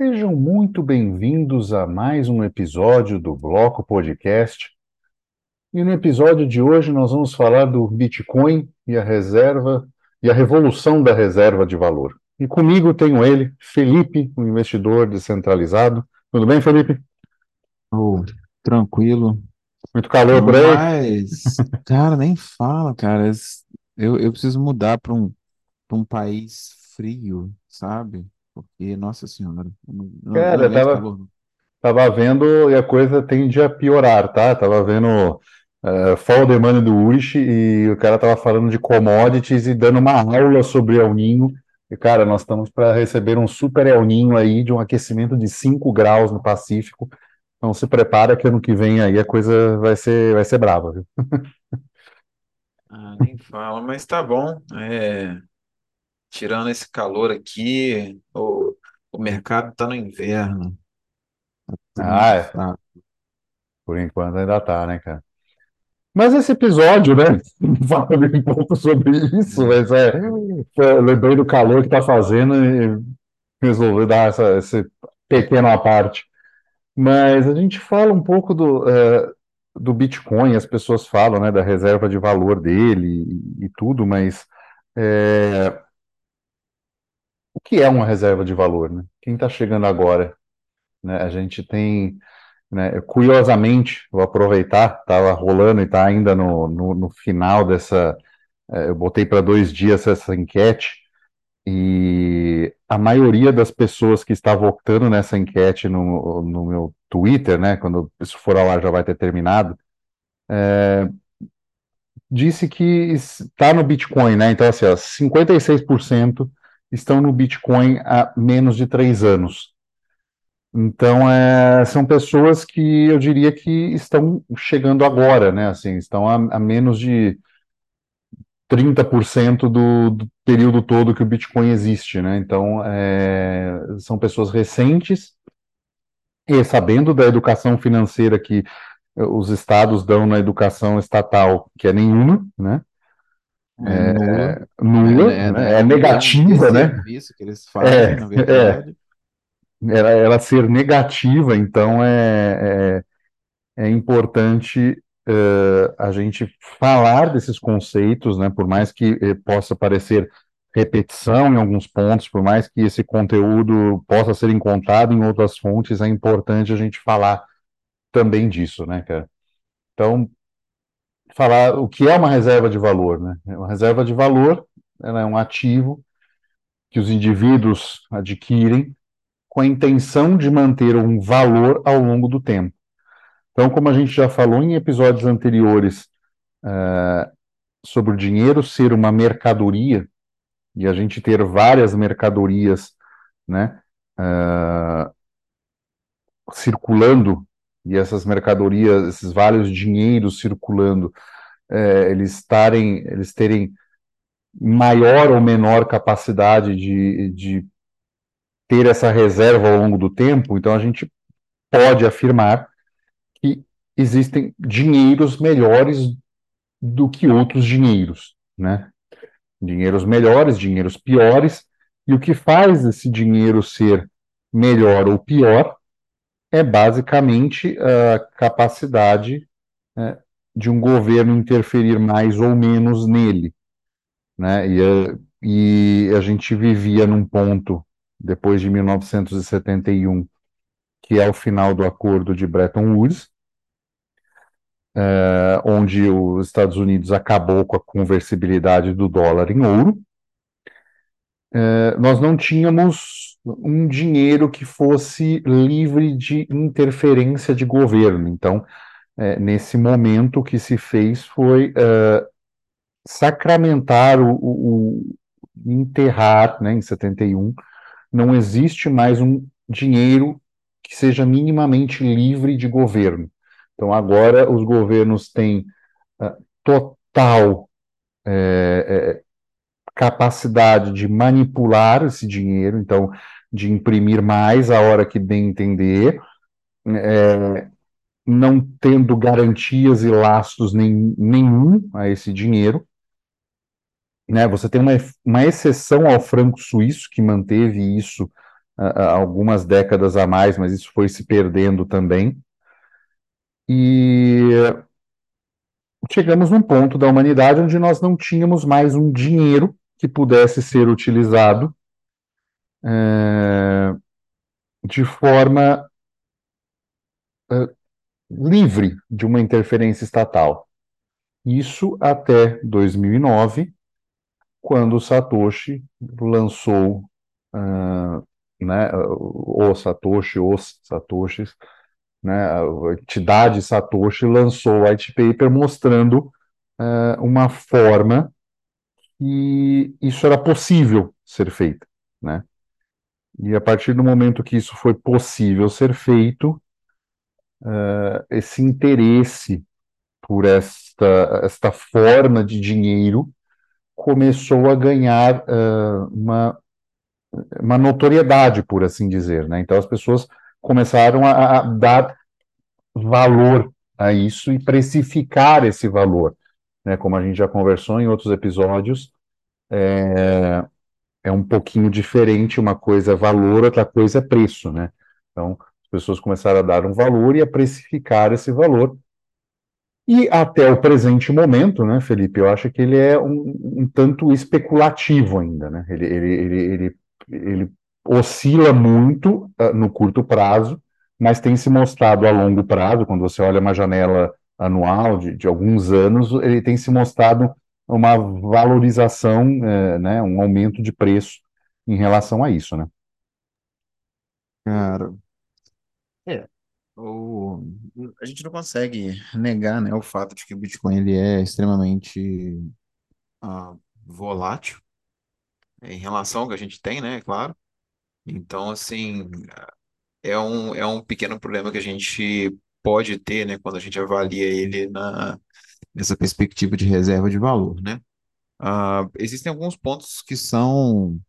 Sejam muito bem-vindos a mais um episódio do Bloco Podcast. E no episódio de hoje nós vamos falar do Bitcoin e a reserva e a revolução da reserva de valor. E comigo tenho ele, Felipe, um investidor descentralizado. Tudo bem, Felipe? Oh, tranquilo. Muito calor por aí? Mas, cara, nem fala, cara. Eu, eu preciso mudar para um, para um país frio, sabe? Porque, nossa senhora, eu não, eu não- Cara, eu aguento tava, calor. não. tava vendo e a coisa tende a piorar, tá? Tava vendo uh, Fall the Money do Urish e o cara tava falando de commodities e dando uma aula sobre El Niño. E, cara, nós estamos para receber um super El Niño aí de um aquecimento de 5 graus no Pacífico. Então se prepara que ano que vem aí a coisa vai ser, vai ser brava, viu? Ah, nem fala, mas tá bom. É, tirando esse calor aqui, o, o mercado tá no inverno, tudo Ah, muito é. fraco. Por enquanto ainda tá, né, cara? Mas esse episódio, né, fala um pouco sobre isso, É, mas é, eu lembrei do calor que tá fazendo e resolvi dar essa, esse pequeno à parte. Mas a gente fala um pouco do, eh, do Bitcoin, as pessoas falam, né, da reserva de valor dele e, e tudo, mas eh, o que é uma reserva de valor, né? Quem está chegando agora, né? A gente tem, né, curiosamente, vou aproveitar, estava rolando e está ainda no, no, no final dessa, eh, eu botei para dois dias essa enquete, e a maioria das pessoas que está votando nessa enquete no, no meu Twitter, né, quando isso for ar já vai ter terminado, disse que está no Bitcoin, né? Então, assim, ó, 56% estão no Bitcoin há menos de três anos. Então, é, são pessoas que eu diria que estão chegando agora, né? Assim, estão a, a menos de 30% do, do período todo que o Bitcoin existe, né? Então, é, são pessoas recentes e sabendo da educação financeira que os estados dão na educação estatal, que é nenhuma, né? É nula, é, Nula, é, né? é É negativa, né? desserviço que eles É, fazem, na é. verdade. Ela, ela ser negativa, então é, é, é importante eh, a gente falar desses conceitos, né? Por mais que eh, possa parecer repetição em alguns pontos, por mais que esse conteúdo possa ser encontrado em outras fontes, é importante a gente falar também disso, né, cara? Então, falar o que é uma reserva de valor, né? Uma reserva de valor, ela é um ativo que os indivíduos adquirem com a intenção de manter um valor ao longo do tempo. Então, como a gente já falou em episódios anteriores, eh, sobre o dinheiro ser uma mercadoria e a gente ter várias mercadorias, né, eh, circulando e essas mercadorias, esses vários dinheiros circulando, eh, eles estarem, eles terem maior ou menor capacidade de, de ter essa reserva ao longo do tempo, então a gente pode afirmar que existem dinheiros melhores do que outros dinheiros, né? Dinheiros melhores, dinheiros piores, e o que faz esse dinheiro ser melhor ou pior é basicamente a capacidade, né, de um governo interferir mais ou menos nele, né? E, a- e a gente vivia num ponto, depois de 1971, que é o final do acordo de Bretton Woods, eh, onde os Estados Unidos acabou com a conversibilidade do dólar em ouro. Eh, nós não tínhamos um dinheiro que fosse livre de interferência de governo. Então, eh, nesse momento, o que se fez foi eh, sacramentar o, o, o- enterrar, né, em 71, não existe mais um dinheiro que seja minimamente livre de governo. Então, agora os governos têm ah, total eh, eh, capacidade de manipular esse dinheiro, então, de imprimir mais a hora que bem entender, eh, não tendo garantias e lastros nem, nenhum a esse dinheiro. Né? Você tem uma, uma exceção ao franco suíço, que manteve isso algumas décadas a mais, mas isso foi se perdendo também. E chegamos num ponto da humanidade onde nós não tínhamos mais um dinheiro que pudesse ser utilizado é, de forma é, livre de uma interferência estatal. Isso até 2009, quando Satoshi lançou, uh, né, o Satoshi, os Satoshis, né, a entidade Satoshi lançou o white paper mostrando uh, uma forma que isso era possível ser feito, né? E a partir do momento que isso foi possível ser feito, uh, esse interesse por esta, esta forma de dinheiro começou a ganhar uh, uma, uma notoriedade, por assim dizer. Né? Então as pessoas começaram a, a, dar valor a isso e precificar esse valor. Né? Como a gente já conversou em outros episódios, é, é um pouquinho diferente, uma coisa é valor, outra coisa é preço. Né? Então as pessoas começaram a dar um valor e a precificar esse valor e até o presente momento, né, Felipe, eu acho que ele é um, um tanto especulativo ainda, né? Ele, ele, ele, ele, ele oscila muito uh, no curto prazo, mas tem se mostrado a longo prazo, quando você olha uma janela anual de, de alguns anos, ele tem se mostrado uma valorização, uh, né, um aumento de preço em relação a isso, né? Cara, é, o, a gente não consegue negar, né, o fato de que o Bitcoin ele é extremamente ah, volátil em relação ao que a gente tem, né, claro. Então, assim, é um, é um pequeno problema que a gente pode ter, né, quando a gente avalia ele na, nessa perspectiva de reserva de valor, né? Ah, existem alguns pontos que são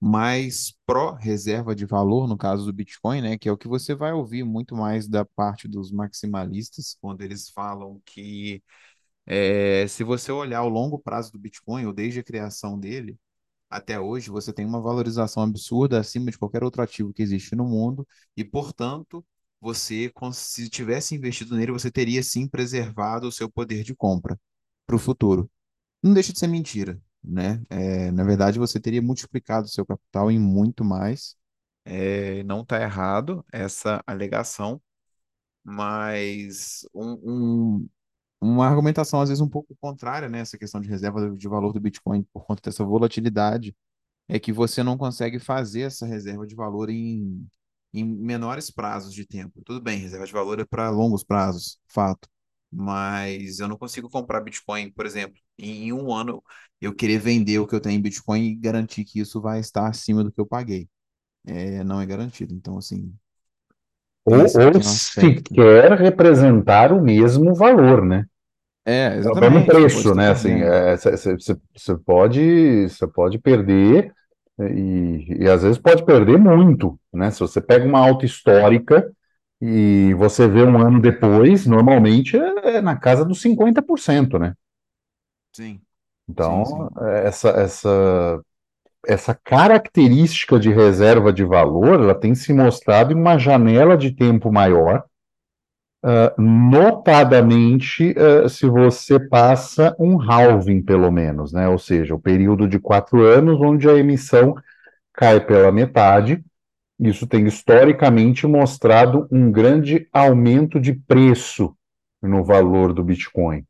mais pró-reserva de valor, no caso do Bitcoin, né, que é o que você vai ouvir muito mais da parte dos maximalistas, quando eles falam que é, se você olhar o longo prazo do Bitcoin, ou desde a criação dele até hoje, você tem uma valorização absurda acima de qualquer outro ativo que existe no mundo, e, portanto, você, se tivesse investido nele, você teria sim preservado o seu poder de compra para o futuro. Não deixa de ser mentira, né? É, na verdade, você teria multiplicado seu capital em muito mais. É, não está errado essa alegação, mas um, um, uma argumentação às vezes um pouco contrária, né? Essa questão de reserva de valor do Bitcoin por conta dessa volatilidade é que você não consegue fazer essa reserva de valor em, em menores prazos de tempo. Tudo bem, reserva de valor é para longos prazos, fato mas eu não consigo comprar Bitcoin, por exemplo, em um ano eu querer vender o que eu tenho em Bitcoin e garantir que isso vai estar acima do que eu paguei. É, não é garantido. Então, assim. Ou, ou sequer representar o mesmo valor, né? É, exatamente. É o mesmo preço, né? Assim, você é, pode, pode perder e, e às vezes pode perder muito, né? Se você pega uma alta histórica e você vê um ano depois, normalmente é na casa dos 50%, né? Sim. Então, sim, sim. Essa, essa, essa característica de reserva de valor, ela tem se mostrado em uma janela de tempo maior, uh, notadamente uh, se você passa um halving, pelo menos, né? Ou seja, o período de quatro anos onde a emissão cai pela metade, isso tem historicamente mostrado um grande aumento de preço no valor do Bitcoin,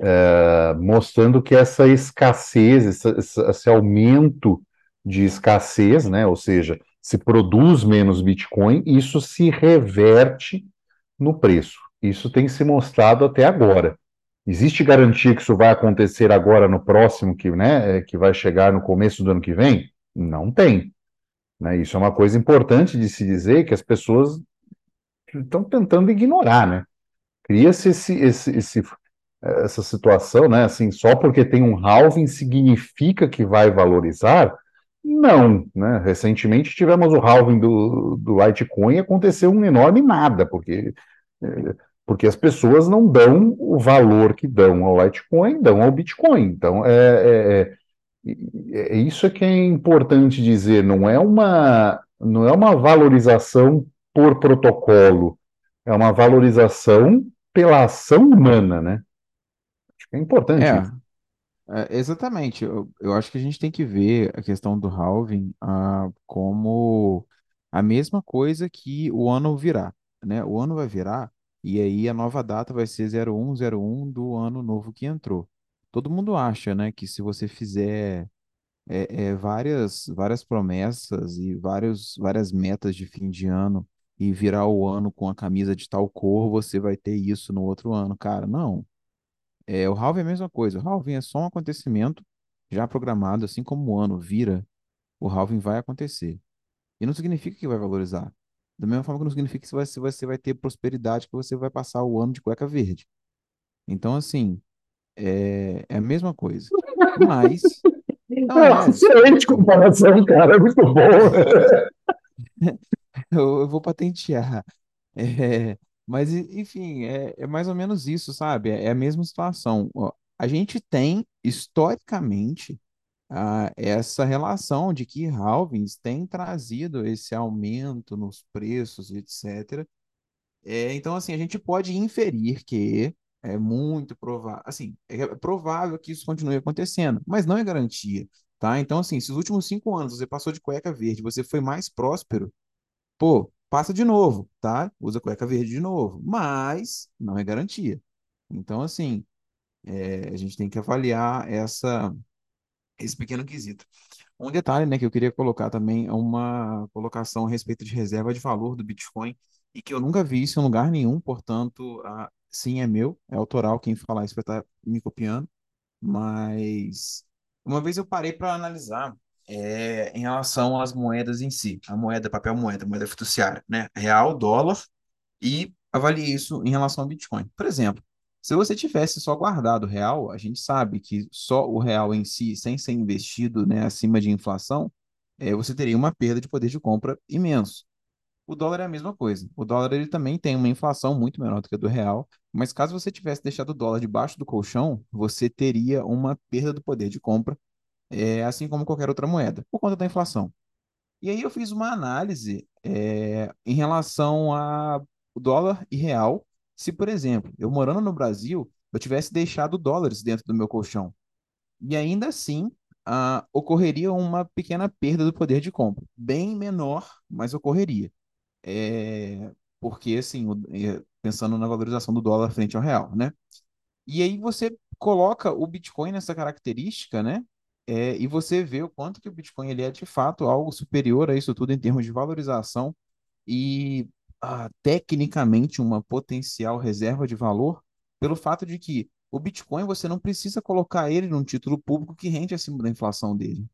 é, mostrando que essa escassez, esse, esse aumento de escassez, né, ou seja, se produz menos Bitcoin, isso se reverte no preço. Isso tem se mostrado até agora. Existe garantia que isso vai acontecer agora no próximo, que, né, que vai chegar no começo do ano que vem? Não tem. Né? Isso é uma coisa importante de se dizer que as pessoas estão tentando ignorar, né? Cria-se esse, esse, esse, essa situação, né? Assim, só porque tem um halving significa que vai valorizar? Não, né? Recentemente tivemos o halving do, do Litecoin e aconteceu um enorme nada, porque, porque as pessoas não dão o valor que dão ao Litecoin, dão ao Bitcoin. Então, é, é, é é isso é que é importante dizer, não é uma, não é uma valorização por protocolo, é uma valorização pela ação humana, né? Acho que é importante É, isso. é, exatamente. Eu, eu acho que a gente tem que ver a questão do halving ah, como a mesma coisa que o ano virá, né? O ano vai virar e aí a nova data vai ser zero um zero um do ano novo que entrou. Todo mundo acha, né, que se você fizer é, é, várias, várias promessas e vários, várias metas de fim de ano e virar o ano com a camisa de tal cor, você vai ter isso no outro ano. Cara, não. É, o halving é a mesma coisa. O halving é só um acontecimento já programado, assim como o ano vira, o halving vai acontecer. E não significa que vai valorizar. Da mesma forma que não significa que você vai, você vai ter prosperidade, que você vai passar o ano de cueca verde. Então, assim, é, é a mesma coisa. Mas, não É, é. excelente comparação, cara, é muito bom. Eu, eu vou patentear. É, mas, enfim, é, é mais ou menos isso, sabe? É, é a mesma situação. A gente tem, historicamente, ah, essa relação de que halvings têm trazido esse aumento nos preços, etc. É, então, assim, a gente pode inferir que é muito provável, assim, é provável que isso continue acontecendo, mas não é garantia, tá? Então, assim, se os últimos cinco anos você passou de cueca verde, você foi mais próspero, Pô, passa de novo, tá? Usa cueca verde de novo, mas não é garantia. Então, assim, é, a gente tem que avaliar essa, esse pequeno quesito. Um detalhe, né, que eu queria colocar também é uma colocação a respeito de reserva de valor do Bitcoin e que eu nunca vi isso em lugar nenhum, portanto, ah, sim, é meu, é autoral, quem falar isso vai estar me copiando. Mas uma vez eu parei para analisar é, em relação às moedas em si, a moeda, papel moeda, moeda fiduciária, né? Real, dólar, e avaliei isso em relação ao Bitcoin. Por exemplo, se você tivesse só guardado o real, a gente sabe que só o real em si, sem ser investido, né, acima de inflação, é, você teria uma perda de poder de compra imenso. O dólar é a mesma coisa. O dólar ele também tem uma inflação muito menor do que a do real, mas caso você tivesse deixado o dólar debaixo do colchão, você teria uma perda do poder de compra, é, assim como qualquer outra moeda, por conta da inflação. E aí eu fiz uma análise, é, em relação a dólar e real. Se, por exemplo, eu morando no Brasil, eu tivesse deixado dólares dentro do meu colchão, e ainda assim, ah, ocorreria uma pequena perda do poder de compra, bem menor, mas ocorreria. É, porque, assim, é, pensando na valorização do dólar frente ao real, né? E aí você coloca o Bitcoin nessa característica, né? É, e você vê o quanto que o Bitcoin ele é de fato algo superior a isso tudo em termos de valorização e ah, tecnicamente uma potencial reserva de valor, pelo fato de que o Bitcoin você não precisa colocar ele num título público que rende acima da inflação dele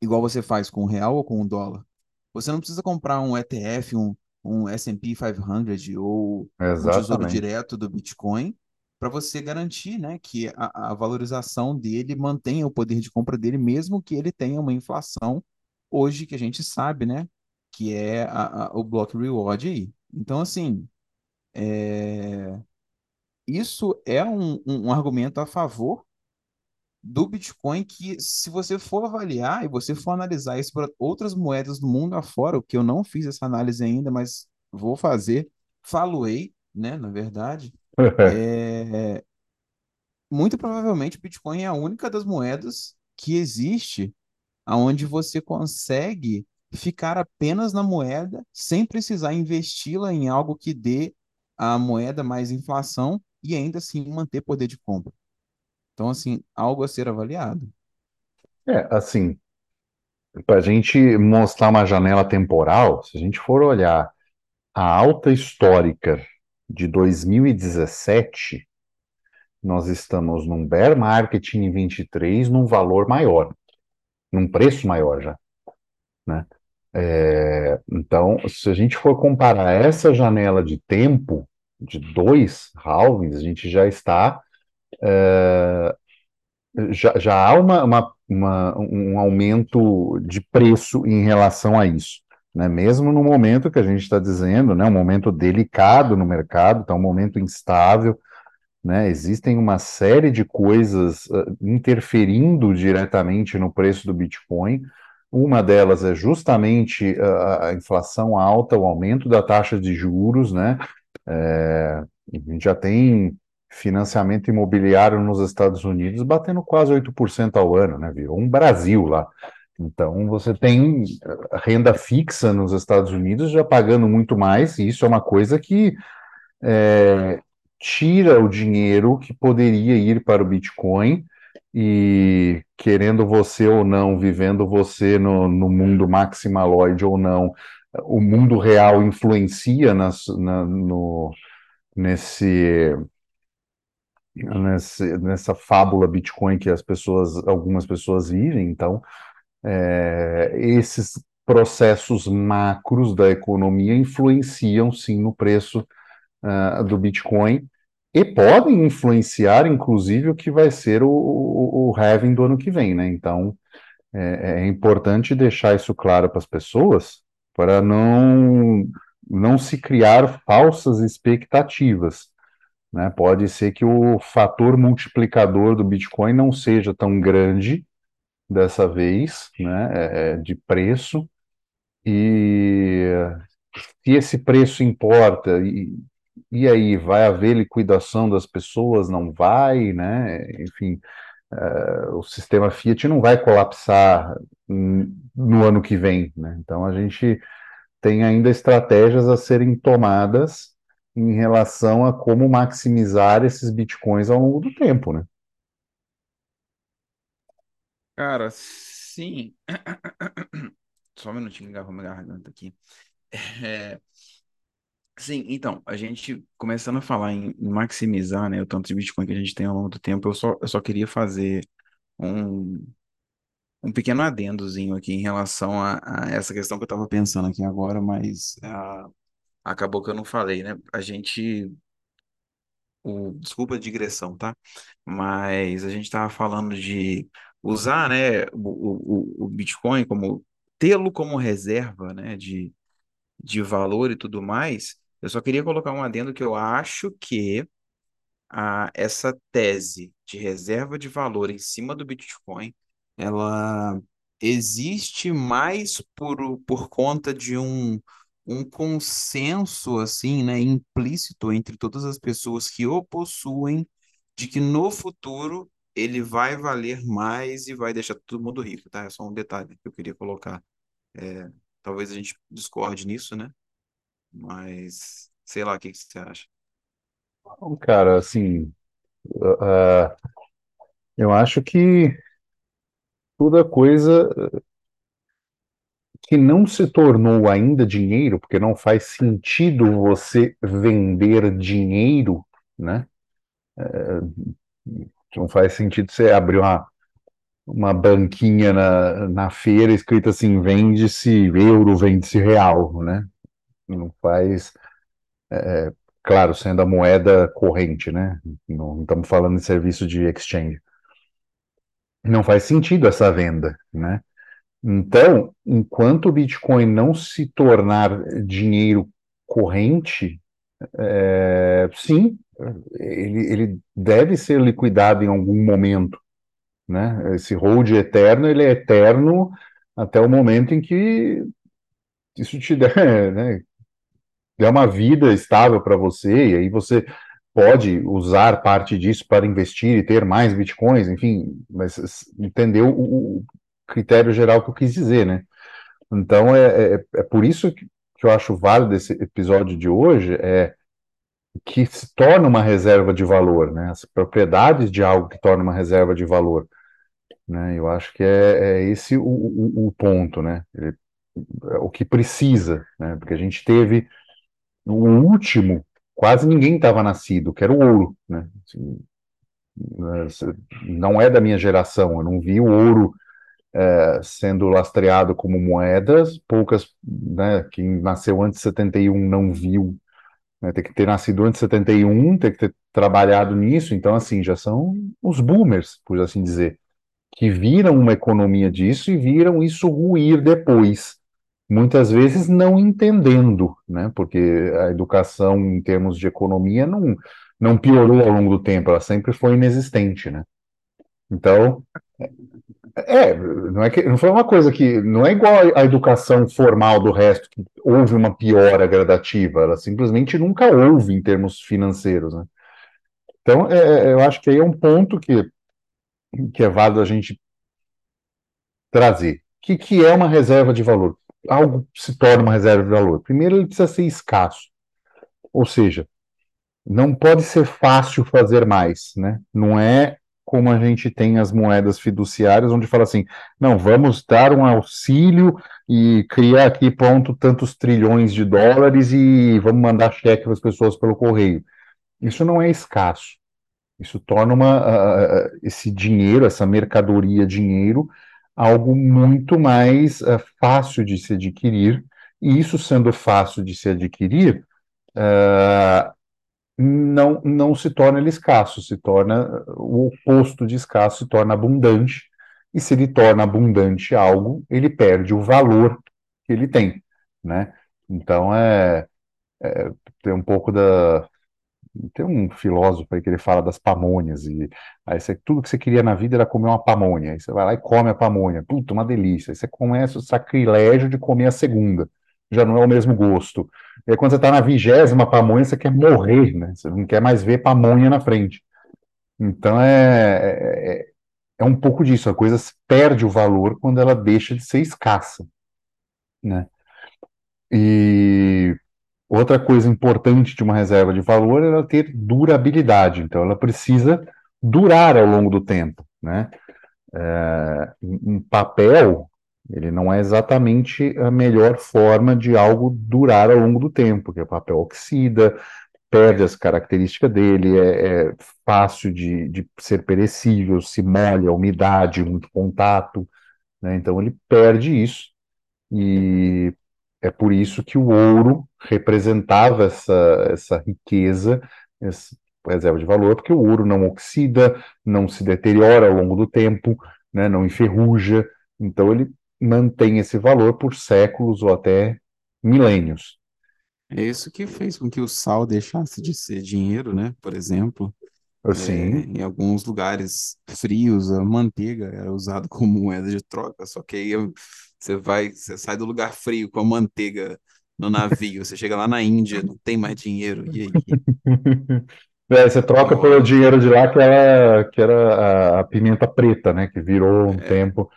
igual você faz com o real ou com o dólar. Você não precisa comprar um ETF, um, um S&P 500 ou um tesouro Exatamente. direto do Bitcoin para você garantir, né, que a, a valorização dele mantenha o poder de compra dele, mesmo que ele tenha uma inflação hoje que a gente sabe, né, que é a, a- o Block Reward aí. Então, assim, é, isso é um, um um argumento a favor do Bitcoin que, se você for avaliar e você for analisar isso para outras moedas do mundo afora, o que eu não fiz essa análise ainda, mas vou fazer, faloei, né, na verdade, é, muito provavelmente o Bitcoin é a única das moedas que existe aonde você consegue ficar apenas na moeda sem precisar investi-la em algo que dê à moeda mais inflação e ainda assim manter poder de compra. Então, assim, algo a ser avaliado. É, assim, para a gente mostrar uma janela temporal, se a gente for olhar a alta histórica de 2017, nós estamos num bear market em 23, num valor maior, num preço maior já, né? É, então, se a gente for comparar essa janela de tempo de dois halvings, a gente já está já, já há uma, uma, uma- um aumento de preço em relação a isso, né? Mesmo no momento que a gente está dizendo, né, um momento delicado no mercado, está um momento instável, né? Existem uma série de coisas uh, interferindo diretamente no preço do Bitcoin. Uma delas é justamente a, a inflação alta, o aumento da taxa de juros, né? É, a gente já tem financiamento imobiliário nos Estados Unidos batendo quase 8% ao ano, né? Virou um Brasil lá. Então, você tem renda fixa nos Estados Unidos já pagando muito mais, e isso é uma coisa que é, tira o dinheiro que poderia ir para o Bitcoin, e querendo você ou não, vivendo você no, no mundo maximaloide ou não, o mundo real influencia nas, na, no, nesse, nesse, nessa fábula Bitcoin que as pessoas, algumas pessoas vivem, então é, esses processos macros da economia influenciam sim no preço uh, do Bitcoin e podem influenciar, inclusive, o que vai ser o, o, o halving do ano que vem, né? Então é, é importante deixar isso claro para as pessoas para não não se criar falsas expectativas. Né? Pode ser que o fator multiplicador do Bitcoin não seja tão grande dessa vez, né, é, é, de preço, e se esse preço importa, e, e aí, vai haver liquidação das pessoas? Não vai, né? Enfim, é, o sistema Fiat não vai colapsar no ano que vem, né? Então a gente tem ainda estratégias a serem tomadas em relação a como maximizar esses bitcoins ao longo do tempo, né? Cara, sim. Só um minutinho, engarrou minha garganta aqui. É, sim, então, a gente começando a falar em, maximizar, né, o tanto de Bitcoin que a gente tem ao longo do tempo, eu só, eu só queria fazer um, um pequeno adendozinho aqui em relação a, a essa questão que eu estava pensando aqui agora, mas ah, acabou que eu não falei, né? A gente o, desculpa a digressão, tá? Mas a gente estava falando de usar, né, o, o, o Bitcoin como tê-lo como reserva, né, de, de valor e tudo mais. Eu só queria colocar um adendo que eu acho que a, essa tese de reserva de valor em cima do Bitcoin, ela existe mais por, por conta de um um consenso assim, né, implícito entre todas as pessoas que o possuem de que no futuro ele vai valer mais e vai deixar todo mundo rico, tá? É só um detalhe que eu queria colocar. É, talvez a gente discorde nisso, né? Mas sei lá, o que que você acha? Cara, assim, uh, eu acho que toda coisa que não se tornou ainda dinheiro, porque não faz sentido você vender dinheiro, né? É, não faz sentido você abrir uma, uma banquinha na, na feira escrita assim, vende-se euro, vende-se real, né? Não faz, é, claro, sendo a moeda corrente, né? Não, não estamos falando de serviço de exchange. Não faz sentido essa venda, né? Então, enquanto o Bitcoin não se tornar dinheiro corrente, é, sim, ele, ele deve ser liquidado em algum momento, né? Esse hold eterno, ele é eterno até o momento em que isso te der, né, der uma vida estável para você, e aí você pode usar parte disso para investir e ter mais bitcoins, enfim, mas entendeu o, critério geral que eu quis dizer, né? Então, é, é, é por isso que, eu acho válido esse episódio de hoje, é que se torna uma reserva de valor, né? As propriedades de algo que torna uma reserva de valor, né? Eu acho que é, é esse o, o, o, ponto, né? É o que precisa, né? Porque a gente teve o último, quase ninguém estava nascido, que era o ouro, né? Assim, não é da minha geração, eu não vi o ouro é, sendo lastreado como moedas, poucas, né, quem nasceu antes de 71 não viu, né, tem que ter nascido antes de 71, tem que ter trabalhado nisso, então assim, já são os boomers, por assim dizer, que viram uma economia disso e viram isso ruir depois, muitas vezes não entendendo, né, porque a educação em termos de economia não não piorou ao longo do tempo, ela sempre foi inexistente, né? Então, é, não é que não foi uma coisa que não é igual à educação formal do resto, que houve uma piora gradativa, ela simplesmente nunca houve em termos financeiros, né? Então, é, é eu acho que aí é um ponto que, que é válido a gente trazer. O que, que é uma reserva de valor? Algo se torna uma reserva de valor. Primeiro, ele precisa ser escasso, ou seja, não pode ser fácil fazer mais, né? Não é como a gente tem as moedas fiduciárias, onde fala assim, não, vamos dar um auxílio e criar aqui, ponto, tantos trilhões de dólares e vamos mandar cheque para as pessoas pelo correio. Isso não é escasso. Isso torna uma, uh, esse dinheiro, essa mercadoria dinheiro, algo muito mais uh, fácil de se adquirir, e isso sendo fácil de se adquirir, uh, não, não se torna ele escasso, se torna o oposto de escasso, se torna abundante, e se ele torna abundante algo, ele perde o valor que ele tem, né? Então é, é tem um pouco da tem um filósofo aí que ele fala das pamonhas e aí você, tudo que você queria na vida era comer uma pamonha, aí você vai lá e come a pamonha, puta, uma delícia, aí você começa o sacrilégio de comer a segunda, já não é o mesmo gosto. E aí, quando você está na vigésima pamonha, você quer morrer, né? Você não quer mais ver pamonha na frente. Então é, é, é um pouco disso, a coisa perde o valor quando ela deixa de ser escassa, né? E outra coisa importante de uma reserva de valor é ela ter durabilidade, então ela precisa durar ao longo do tempo, né? É, um papel ele não é exatamente a melhor forma de algo durar ao longo do tempo, porque o papel oxida, perde as características dele, é, é fácil de, de, ser perecível, se molha, umidade, muito contato, né? então ele perde isso, e é por isso que o ouro representava essa, essa riqueza, essa reserva de valor, porque o ouro não oxida, não se deteriora ao longo do tempo, né? não enferruja, então ele mantém esse valor por séculos ou até milênios. É isso que fez com que o sal deixasse de ser dinheiro, né? Por exemplo, Sim. É, em alguns lugares frios, a manteiga era usada como moeda de troca, só que aí você vai, você sai do lugar frio com a manteiga no navio, você chega lá na Índia, não tem mais dinheiro, e aí? É, você troca pelo dinheiro de lá, que era, que era a, a pimenta preta, né? Que virou um é. tempo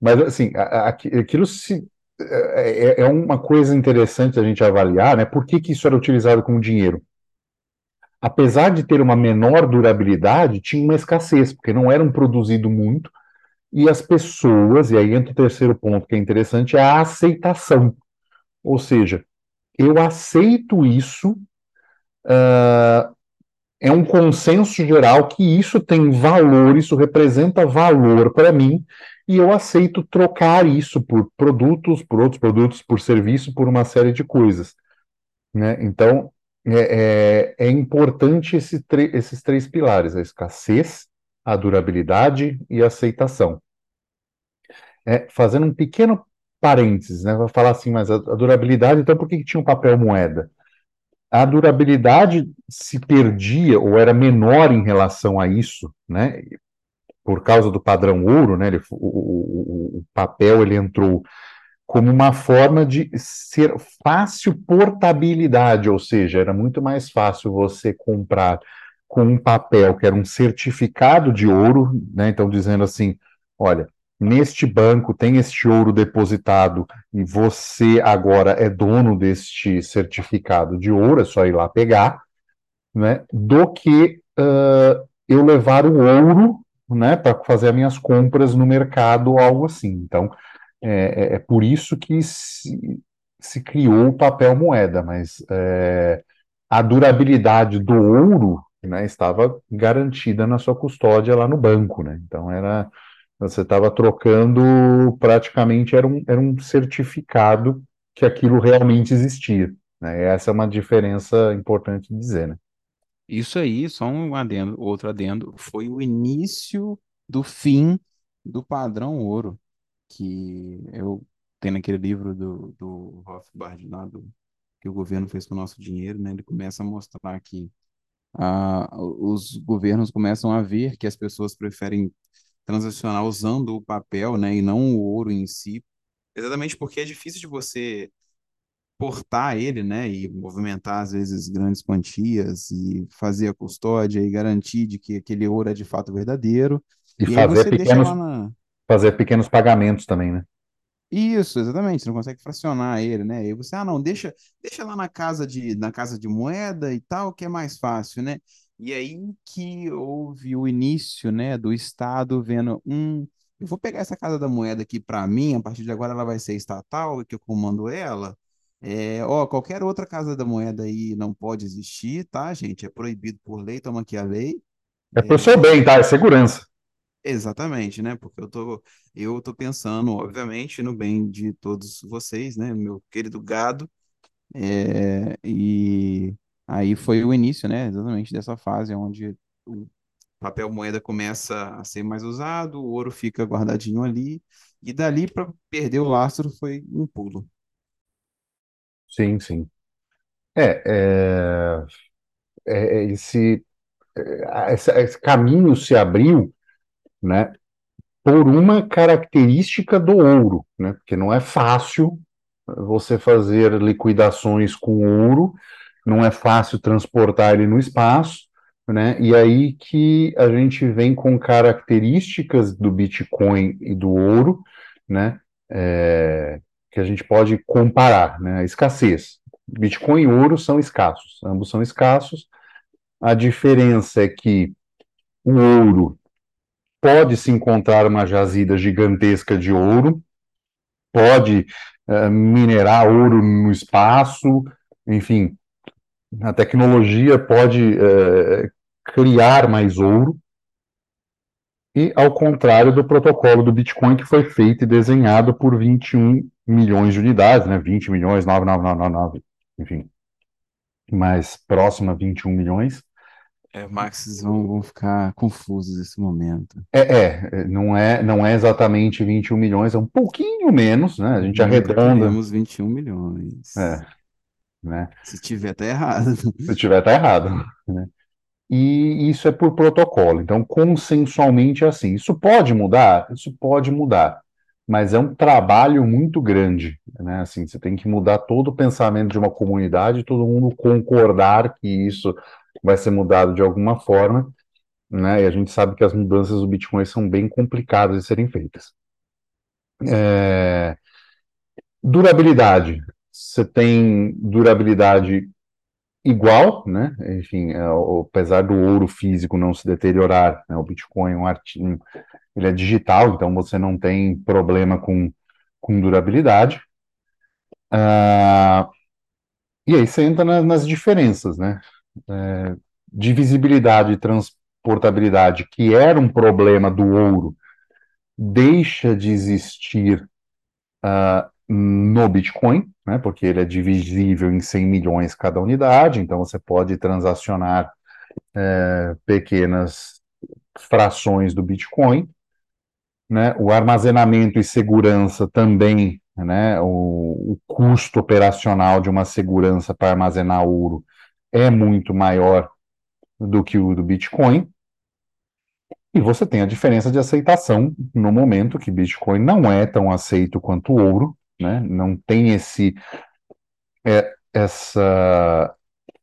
mas, assim, aquilo se, é, é, é, uma coisa interessante a gente avaliar, né? Por que, que isso era utilizado como dinheiro? Apesar de ter uma menor durabilidade, tinha uma escassez, porque não eram produzido muito, e as pessoas, e aí entra o terceiro ponto que é interessante, é a aceitação. Ou seja, eu aceito isso, uh, é um consenso geral que isso tem valor, isso representa valor para mim, e eu aceito trocar isso por produtos, por outros produtos, por serviço, por uma série de coisas. Né? Então, é, é, é importante esse esses três pilares: a escassez, a durabilidade e a aceitação. É, fazendo um pequeno parênteses, né? Vou falar assim, mas a, a durabilidade, então por que, que tinha um papel moeda? A durabilidade se perdia ou era menor em relação a isso, né? por causa do padrão ouro, né, ele, o, o, o, papel ele entrou como uma forma de ser fácil portabilidade, ou seja, era muito mais fácil você comprar com um papel que era um certificado de ouro, né, então dizendo assim, olha, neste banco tem este ouro depositado e você agora é dono deste certificado de ouro, é só ir lá pegar, né, do que uh, eu levar o ouro né, para fazer as minhas compras no mercado algo assim. Então, é, é, é por isso que se, se, criou o papel moeda, mas é, a durabilidade do ouro né, estava garantida na sua custódia lá no banco, né? Então era você estava trocando praticamente era um, era um certificado que aquilo realmente existia. Né? Essa é uma diferença importante de dizer, né? Isso aí, só um adendo, outro adendo, foi o início do fim do padrão ouro, que eu tenho naquele livro do, do Rothbard lá, do, que o governo fez com o nosso dinheiro, né? Ele começa a mostrar que ah, os governos começam a ver que as pessoas preferem transacionar usando o papel, né, e não o ouro em si, exatamente porque é difícil de você portar ele, né, e movimentar às vezes grandes quantias e fazer a custódia e garantir de que aquele ouro é de fato verdadeiro. E E fazer pequenos, lá na, fazer pequenos pagamentos também, né? Isso, exatamente. Você não consegue fracionar ele, né? E você, ah, não, deixa, deixa lá na casa de, na casa de moeda e tal, que é mais fácil, né? E aí que houve o início, né, do Estado vendo, hum, eu vou pegar essa casa da moeda aqui para mim, a partir de agora ela vai ser estatal, que eu comando ela. É, ó, qualquer outra casa da moeda aí não pode existir, tá, gente? É proibido por lei, toma aqui a lei. É pro seu bem, tá? É segurança. Exatamente, né? Porque eu tô, eu tô pensando, obviamente, no bem de todos vocês, né? Meu querido gado. É, e aí foi o início, né? Exatamente dessa fase onde o papel moeda começa a ser mais usado, o ouro fica guardadinho ali, e dali para perder o lastro foi um pulo. Sim, sim. É, é, é- é esse, é, esse, esse caminho se abriu, né, por uma característica do ouro, né? Porque não é fácil você fazer liquidações com ouro, não é fácil transportar ele no espaço, né? E aí que a gente vem com características do Bitcoin e do ouro, né? É, que a gente pode comparar, né? A escassez. Bitcoin e ouro são escassos, ambos são escassos. A diferença é que o ouro pode se encontrar uma jazida gigantesca de ouro, pode uh, minerar ouro no espaço, enfim, a tecnologia pode uh, criar mais ouro, e ao contrário do protocolo do Bitcoin, que foi feito e desenhado por 21 milhões de unidades, né? 20 milhões, 99999, enfim, mais próximo a 21 milhões. É, Max, vão, vão ficar confusos nesse momento. É, é, não é, não é exatamente 21 milhões, é um pouquinho menos, né? A gente arredonda. teremos 21 milhões. É, né? Se tiver, tá errado. Se tiver, tá errado, né? E isso é por protocolo. Então, consensualmente é assim. Isso pode mudar? Isso pode mudar. Mas é um trabalho muito grande, né? Assim, você tem que mudar todo o pensamento de uma comunidade, todo mundo concordar que isso vai ser mudado de alguma forma, né? E a gente sabe que as mudanças do Bitcoin são bem complicadas de serem feitas. É... Durabilidade. Você tem durabilidade igual, né? Enfim, é, apesar do ouro físico não se deteriorar, né? o Bitcoin é um artigo, ele é digital, então você não tem problema com, com durabilidade. Ah, e aí você entra na, nas diferenças, né? É, divisibilidade e transportabilidade, que era um problema do ouro, deixa de existir uh, no Bitcoin, né, porque ele é divisível em 100 milhões cada unidade, então você pode transacionar é, pequenas frações do Bitcoin. Né, o armazenamento e segurança também, né, o, o custo operacional de uma segurança para armazenar ouro é muito maior do que o do Bitcoin. E você tem a diferença de aceitação no momento que Bitcoin não é tão aceito quanto o ouro, né? Não tem esse é, essa,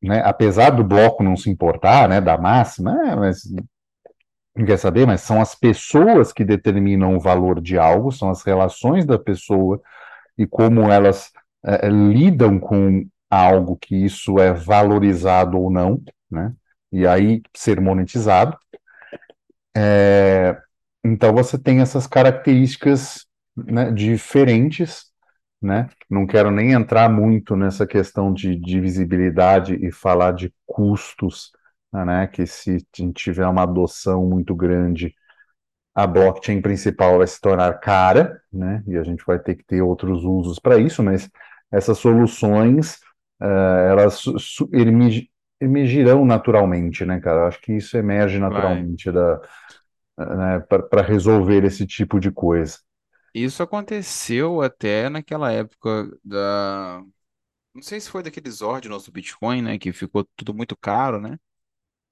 né? Apesar do bloco não se importar, né? Da máxima, é, mas não quer saber, mas são as pessoas que determinam o valor de algo, são as relações da pessoa e como elas é, lidam com algo que isso é valorizado ou não, né? E aí ser monetizado. É, então você tem essas características né, diferentes, né? Não quero nem entrar muito nessa questão de divisibilidade e falar de custos, né? Que se tiver uma adoção muito grande, a blockchain principal vai se tornar cara, né? E a gente vai ter que ter outros usos para isso, mas essas soluções uh, elas emergirão naturalmente, né, cara? Eu acho que isso emerge naturalmente da, né, para resolver esse tipo de coisa. Isso aconteceu até naquela época da. Não sei se foi daqueles ordens do Bitcoin, né? Que ficou tudo muito caro, né?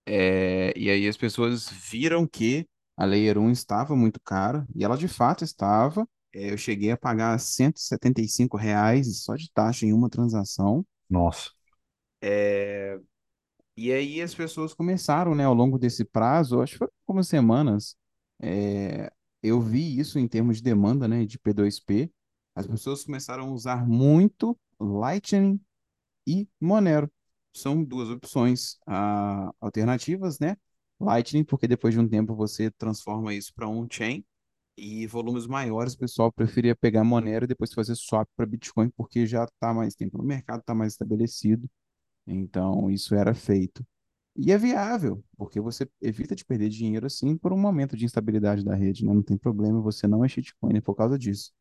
É, e aí as pessoas viram que a Layer 1 estava muito cara, e ela de fato estava. É, eu cheguei a pagar 175 reais só de taxa em uma transação. Nossa. É, e aí as pessoas começaram, né, ao longo desse prazo, acho que foi algumas semanas, é, eu vi isso em termos de demanda, né, de P2P. As pessoas começaram a usar muito Lightning e Monero. São duas opções ah, alternativas, né? Lightning, porque depois de um tempo você transforma isso para on-chain e volumes maiores, o pessoal preferia pegar Monero e depois fazer swap para Bitcoin, porque já está mais tempo no mercado, está mais estabelecido. Então, isso era feito. E é viável, porque você evita de perder dinheiro assim por um momento de instabilidade da rede, né? Não tem problema, você não é shitcoin por causa disso.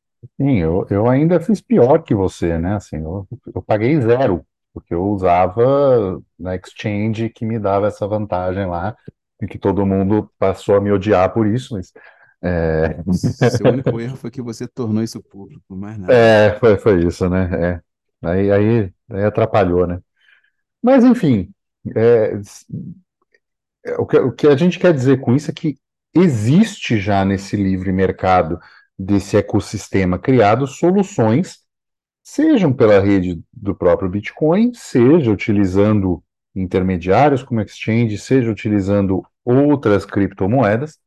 Sim, eu, eu ainda fiz pior que você, né? Assim, eu, eu paguei zero, porque eu usava na Exchange que me dava essa vantagem lá, e que todo mundo passou a me odiar por isso, mas é, Seu único erro foi que você tornou isso público, mais nada. é, foi, foi isso, né? É. Aí, aí, aí atrapalhou, né? Mas enfim, é, é, o que, o que a gente quer dizer com isso é que existe já nesse livre mercado desse ecossistema criado soluções, sejam pela rede do próprio Bitcoin, seja utilizando intermediários como exchange, seja utilizando outras criptomoedas,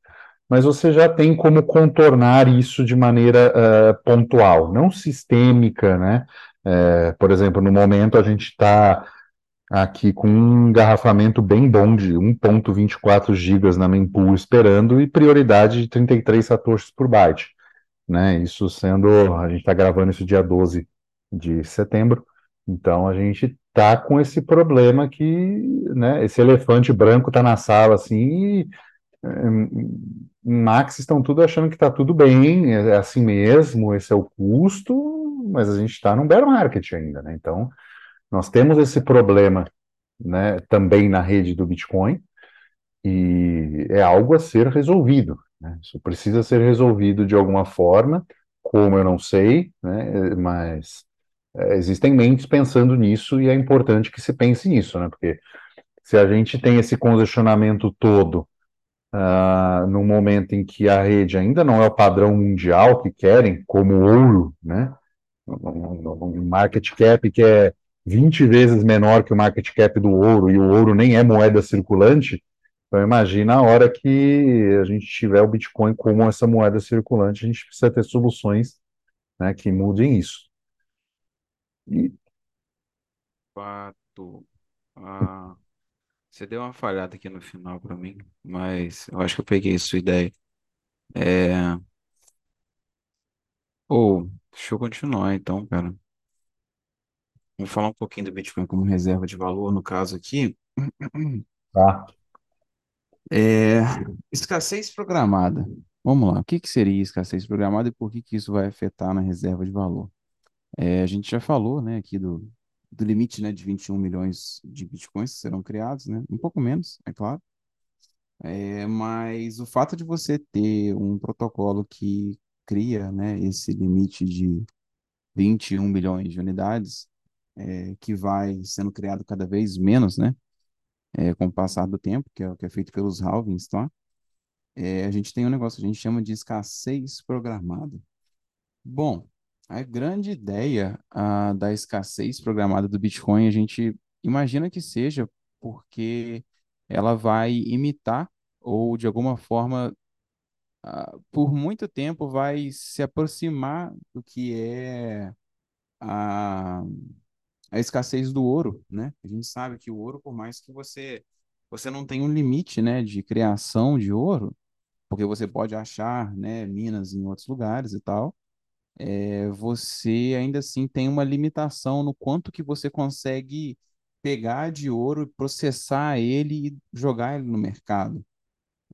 mas você já tem como contornar isso de maneira uh, pontual, não sistêmica, né? Uh, por exemplo, no momento a gente está aqui com um engarrafamento bem bom de 1.24 gigas na mempool esperando e prioridade de 33 satoshis por byte, né? Isso sendo, a gente está gravando isso dia 12 de setembro, então a gente tá com esse problema que, né, esse elefante branco tá na sala assim e Max estão tudo achando que está tudo bem, é assim mesmo, esse é o custo, mas a gente está num bear market ainda, né? Então, nós temos esse problema, né, também na rede do Bitcoin, e é algo a ser resolvido, né? Isso precisa ser resolvido de alguma forma, como eu não sei, né, mas é, existem mentes pensando nisso e é importante que se pense nisso, né? Porque se a gente tem esse congestionamento todo uh, no momento em que a rede ainda não é o padrão mundial que querem, como ouro, né? Um market cap que é 20 vezes menor que o market cap do ouro, e o ouro nem é moeda circulante, então imagina a hora que a gente tiver o Bitcoin como essa moeda circulante, a gente precisa ter soluções né, que mudem isso. E... Fato. Ah, você deu uma falhada aqui no final para mim, mas eu acho que eu peguei sua ideia. É... Ou, deixa eu continuar então, cara. Vamos falar um pouquinho do Bitcoin como reserva de valor, no caso aqui. Tá. É... Escassez programada. Vamos lá, o que que seria escassez programada e por que que isso vai afetar na reserva de valor? É, a gente já falou, né, aqui do, do limite, né, de 21 milhões de bitcoins que serão criados, né, um pouco menos, é claro. É, mas o fato de você ter um protocolo que cria, né, esse limite de 21 milhões de unidades, é, que vai sendo criado cada vez menos, né, é, com o passar do tempo, que é o que é feito pelos halvings, tá? É, a gente tem um negócio que a gente chama de escassez programada. Bom, a grande ideia da escassez programada do Bitcoin, a gente imagina que seja porque ela vai imitar ou, de alguma forma, por muito tempo, vai se aproximar do que é a, a escassez do ouro, né? A gente sabe que o ouro, por mais que você, você não tenha um limite, né, de criação de ouro, porque você pode achar, né, minas em outros lugares e tal, é, você ainda assim tem uma limitação no quanto que você consegue pegar de ouro, processar ele e jogar ele no mercado.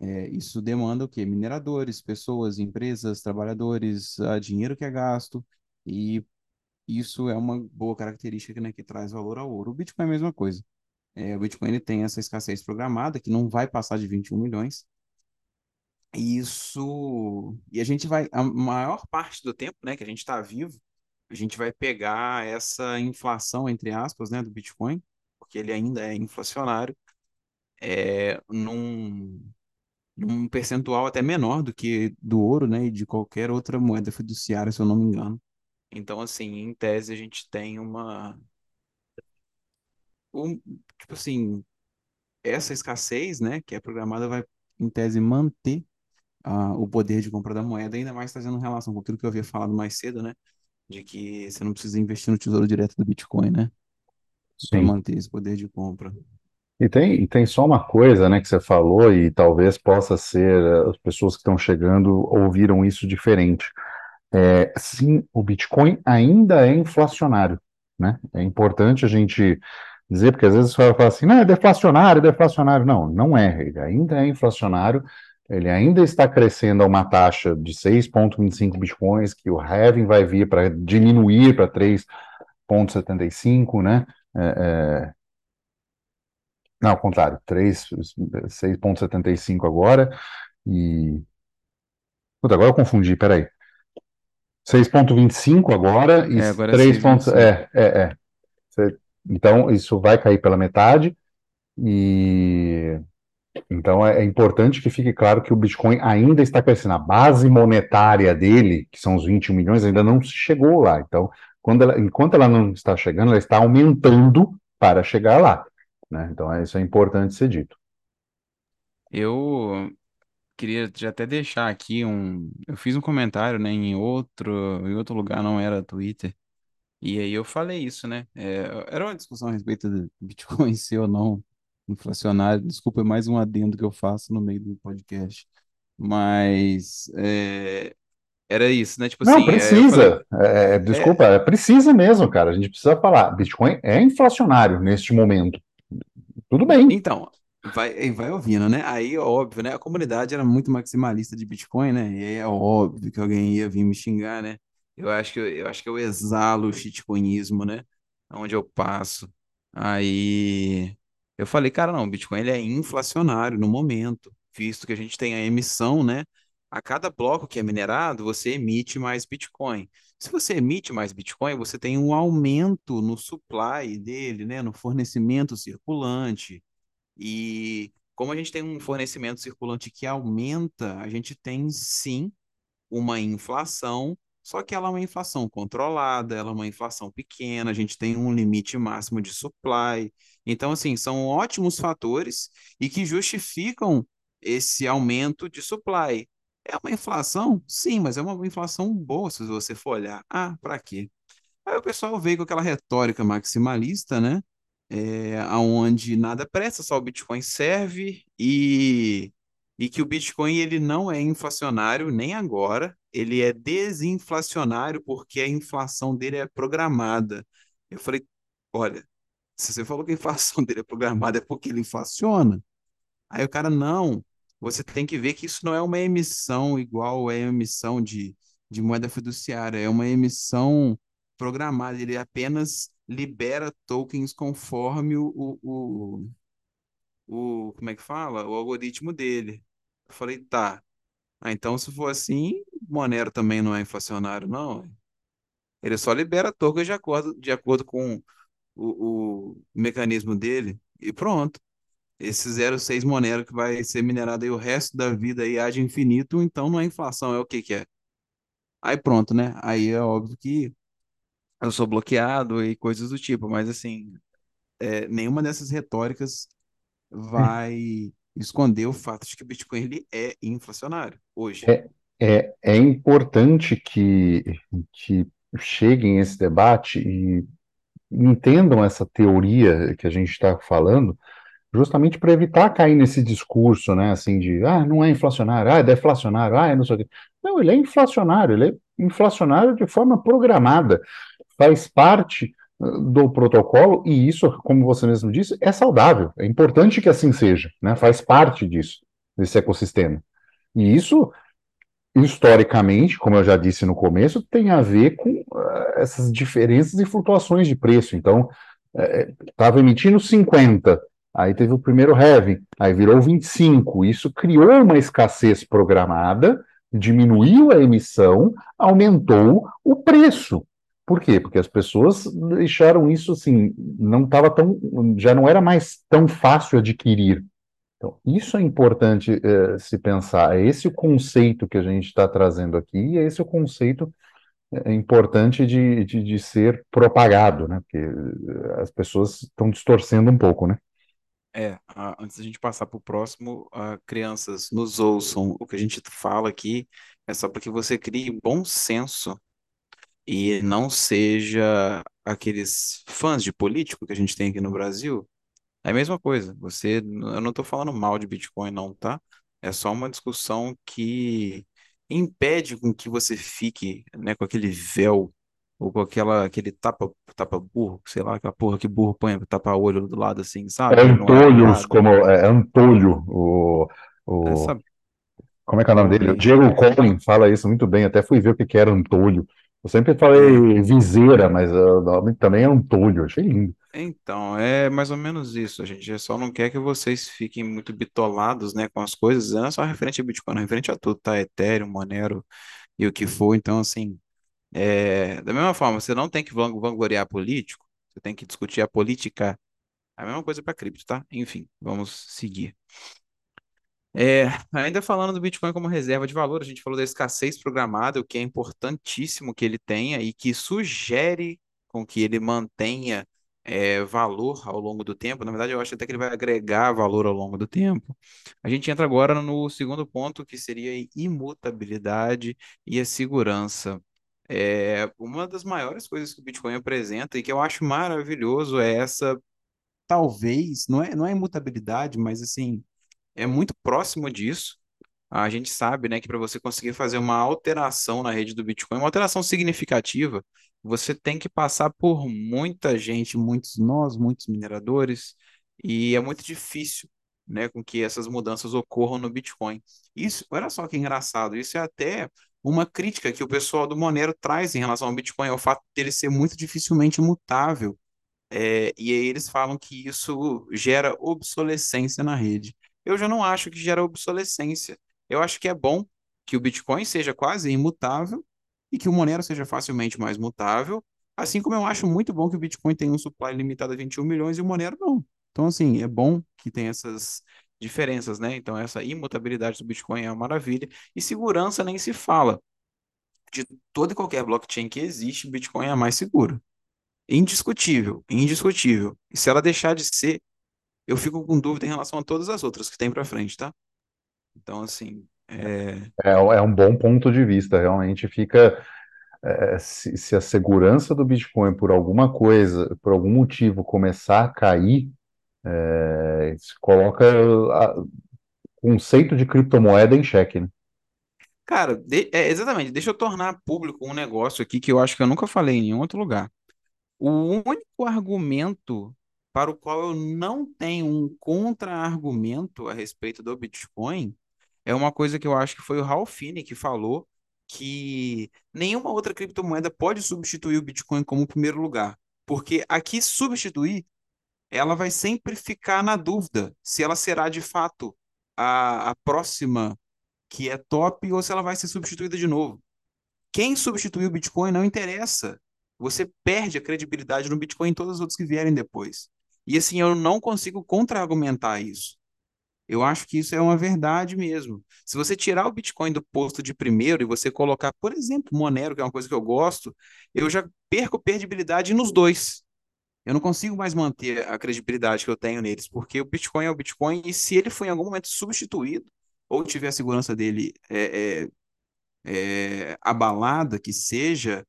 É, isso demanda o quê? Mineradores, pessoas, empresas, trabalhadores, uh, dinheiro que é gasto, e isso é uma boa característica né, que traz valor ao ouro. O Bitcoin é a mesma coisa. É, o Bitcoin ele tem essa escassez programada, que não vai passar de 21 milhões, isso. E a gente vai, a maior parte do tempo, né, que a gente está vivo, a gente vai pegar essa inflação, entre aspas, né, do Bitcoin, porque ele ainda é inflacionário, é, num, num percentual até menor do que do ouro, né, e de qualquer outra moeda fiduciária, se eu não me engano. Então, assim, em tese a gente tem uma, um, tipo assim, essa escassez, né, que é programada, vai, em tese, manter o poder de compra da moeda, ainda mais trazendo relação com aquilo que eu havia falado mais cedo, né, de que você não precisa investir no tesouro direto do Bitcoin, né, para manter esse poder de compra. E tem, e tem só uma coisa, né, que você falou, e talvez possa ser, eh, as pessoas que estão chegando ouviram isso diferente. É, sim, o Bitcoin ainda é inflacionário, né? É importante a gente dizer, porque às vezes você fala assim, não, é deflacionário, deflacionário. Não, não é, ele ainda é inflacionário, ele ainda está crescendo a uma taxa de 6,25 bitcoins, que o halving vai vir para diminuir para 3,75, né? É, é, não, ao contrário, 3, 6,75 agora, e... Puta, agora eu confundi, peraí. 6,25 agora e É, agora é 3 pontos. 6,25. É, é, é. Então, isso vai cair pela metade. E então é, é importante que fique claro que o Bitcoin ainda está crescendo. A base monetária dele, que são os 21 milhões, ainda não chegou lá. Então, ela, enquanto ela não está chegando, ela está aumentando para chegar lá. Né? Então, é- isso é importante ser dito. Eu queria até deixar aqui um. Eu fiz um comentário, né, em outro, em outro lugar, não era Twitter. E aí eu falei isso, né? É, era uma discussão a respeito do Bitcoin ser ou não inflacionário. Desculpa, é mais um adendo que eu faço no meio do podcast. Mas é, era isso, né? Tipo Não, assim, é, eu falei, precisa. É, é, é, desculpa, é, precisa mesmo, cara. A gente precisa falar. Bitcoin é inflacionário neste momento. Tudo bem. Então, vai, vai ouvindo, né? Aí, óbvio, né? A comunidade era muito maximalista de Bitcoin, né? E aí é óbvio que alguém ia vir me xingar, né? Eu acho que eu, eu acho que eu exalo o shitcoinismo, né? Onde eu passo. Aí eu falei, cara, não, o Bitcoin ele é inflacionário no momento, visto que a gente tem a emissão, né? A cada bloco que é minerado, você emite mais Bitcoin. Se você emite mais Bitcoin, você tem um aumento no supply dele, né? No fornecimento circulante. E como a gente tem um fornecimento circulante que aumenta, a gente tem sim uma inflação, só que ela é uma inflação controlada, ela é uma inflação pequena, a gente tem um limite máximo de supply. Então, assim, são ótimos fatores e que justificam esse aumento de supply. É uma inflação? Sim, mas é uma inflação boa se você for olhar. Ah, para quê? Aí o pessoal veio com aquela retórica maximalista, né? É, aonde nada presta, só o Bitcoin serve e, e que o Bitcoin ele não é inflacionário nem agora, ele é desinflacionário porque a inflação dele é programada. Eu falei, olha, se você falou que a inflação dele é programada é porque ele inflaciona. Aí o cara, não, você tem que ver que isso não é uma emissão igual é emissão de, de moeda fiduciária, é uma emissão programada, ele apenas libera tokens conforme o, o, o, o- como é que fala? O algoritmo dele. Eu falei, tá. Ah, então se for assim, Monero também não é inflacionário, não. Ele só libera tokens de acordo, de acordo com o, o mecanismo dele e pronto. Esse zero vírgula seis Monero que vai ser minerado aí o resto da vida aí ad infinito, então não é inflação, é o que que é? Aí pronto, né? Aí é óbvio que eu sou bloqueado e coisas do tipo, mas assim, é, nenhuma dessas retóricas vai esconder o fato de que o Bitcoin ele é inflacionário hoje. É, é, é importante que, que cheguem esse debate e entendam essa teoria que a gente está falando, justamente para evitar cair nesse discurso, né, assim, de, ah, não é inflacionário, ah, é deflacionário, ah, é não sei o quê. Não, ele é inflacionário, ele é inflacionário de forma programada, faz parte uh, do protocolo e isso, como você mesmo disse, é saudável, é importante que assim seja, né, faz parte disso, desse ecossistema. E isso historicamente, como eu já disse no começo, tem a ver com uh, essas diferenças e flutuações de preço. Então, estava uh, emitindo 50, aí teve o primeiro halving, aí virou 25. Isso criou uma escassez programada, diminuiu a emissão, aumentou o preço. Por quê? Porque as pessoas deixaram isso assim, não estava tão, já não era mais tão fácil adquirir, Então, isso é importante é, se pensar. É esse o conceito que a gente está trazendo aqui, e é esse o conceito é, importante de, de, de, ser propagado, né? Porque eh, as pessoas estão distorcendo um pouco, né? É, antes da gente passar para o próximo, crianças, nos ouçam. O que a gente fala aqui é só para que você crie bom senso e não seja aqueles fãs de político que a gente tem aqui no Brasil. É a mesma coisa. Você, eu não estou falando mal de Bitcoin, não, tá? É só uma discussão que impede com que você fique, né, com aquele véu ou com aquela, aquele tapa, tapa burro, sei lá, aquela porra que burro põe, tapa olho do lado assim, sabe? É Antolhos, como é Antolho, o, o... Essa... como é que é o nome dele? O Diego Collin fala isso muito bem, até fui ver o que era Antolho. Eu sempre falei viseira, mas o nome também é Antolho, achei lindo. Então, é mais ou menos isso. A gente só não quer que vocês fiquem muito bitolados, né, com as coisas, não é só referente a Bitcoin, é referente a tudo, tá? Ethereum, Monero e o que for. Então, assim, é, da mesma forma, você não tem que vangloriar político, você tem que discutir a política. É a mesma coisa para cripto, tá? Enfim, vamos seguir. É, ainda falando do Bitcoin como reserva de valor, a gente falou da escassez programada, o que é importantíssimo que ele tenha e que sugere com que ele mantenha é, valor ao longo do tempo. Na verdade, eu acho até que ele vai agregar valor ao longo do tempo. A gente entra agora no segundo ponto, que seria a imutabilidade e a segurança. É, uma das maiores coisas que o Bitcoin apresenta e que eu acho maravilhoso é essa, talvez, não é, não é imutabilidade, mas assim, é muito próximo disso. A gente sabe, né, que para você conseguir fazer uma alteração na rede do Bitcoin, uma alteração significativa, você tem que passar por muita gente, muitos nós, muitos mineradores, e é muito difícil, né, com que essas mudanças ocorram no Bitcoin. Isso, olha só que engraçado, isso é até uma crítica que o pessoal do Monero traz em relação ao Bitcoin, é o fato dele ser muito dificilmente mutável. É, e aí eles falam que isso gera obsolescência na rede. Eu já não acho que gera obsolescência. Eu acho que é bom que o Bitcoin seja quase imutável e que o Monero seja facilmente mais mutável, assim como eu acho muito bom que o Bitcoin tenha um supply limitado a 21 milhões e o Monero não. Então, assim, é bom que tenha essas diferenças, né? Então, essa imutabilidade do Bitcoin é uma maravilha. E segurança nem se fala. De toda e qualquer blockchain que existe, o Bitcoin é a mais segura. Indiscutível, indiscutível. E se ela deixar de ser, eu fico com dúvida em relação a todas as outras que tem para frente, tá? Então, assim, é... É, é um bom ponto de vista. Realmente fica. É, se, se a segurança do Bitcoin, por alguma coisa, por algum motivo, começar a cair, é, se coloca o conceito de criptomoeda em xeque, né? Cara, de- é, exatamente. Deixa eu tornar público um negócio aqui que eu acho que eu nunca falei em nenhum outro lugar. O único argumento para o qual eu não tenho um contra-argumento a respeito do Bitcoin é uma coisa que eu acho que foi o Ralph Finney que falou que nenhuma outra criptomoeda pode substituir o Bitcoin como primeiro lugar. Porque aqui substituir ela vai sempre ficar na dúvida se ela será de fato a, a próxima que é top ou se ela vai ser substituída de novo. Quem substituir o Bitcoin não interessa. Você perde a credibilidade no Bitcoin em todos os outros que vierem depois. E assim, eu não consigo contra-argumentar isso. Eu acho que isso é uma verdade mesmo. Se você tirar o Bitcoin do posto de primeiro e você colocar, por exemplo, Monero, que é uma coisa que eu gosto, eu já perco credibilidade nos dois eu não consigo mais manter a credibilidade que eu tenho neles, porque o Bitcoin é o Bitcoin, e se ele for em algum momento substituído, ou tiver a segurança dele é, é, é, abalada, que seja,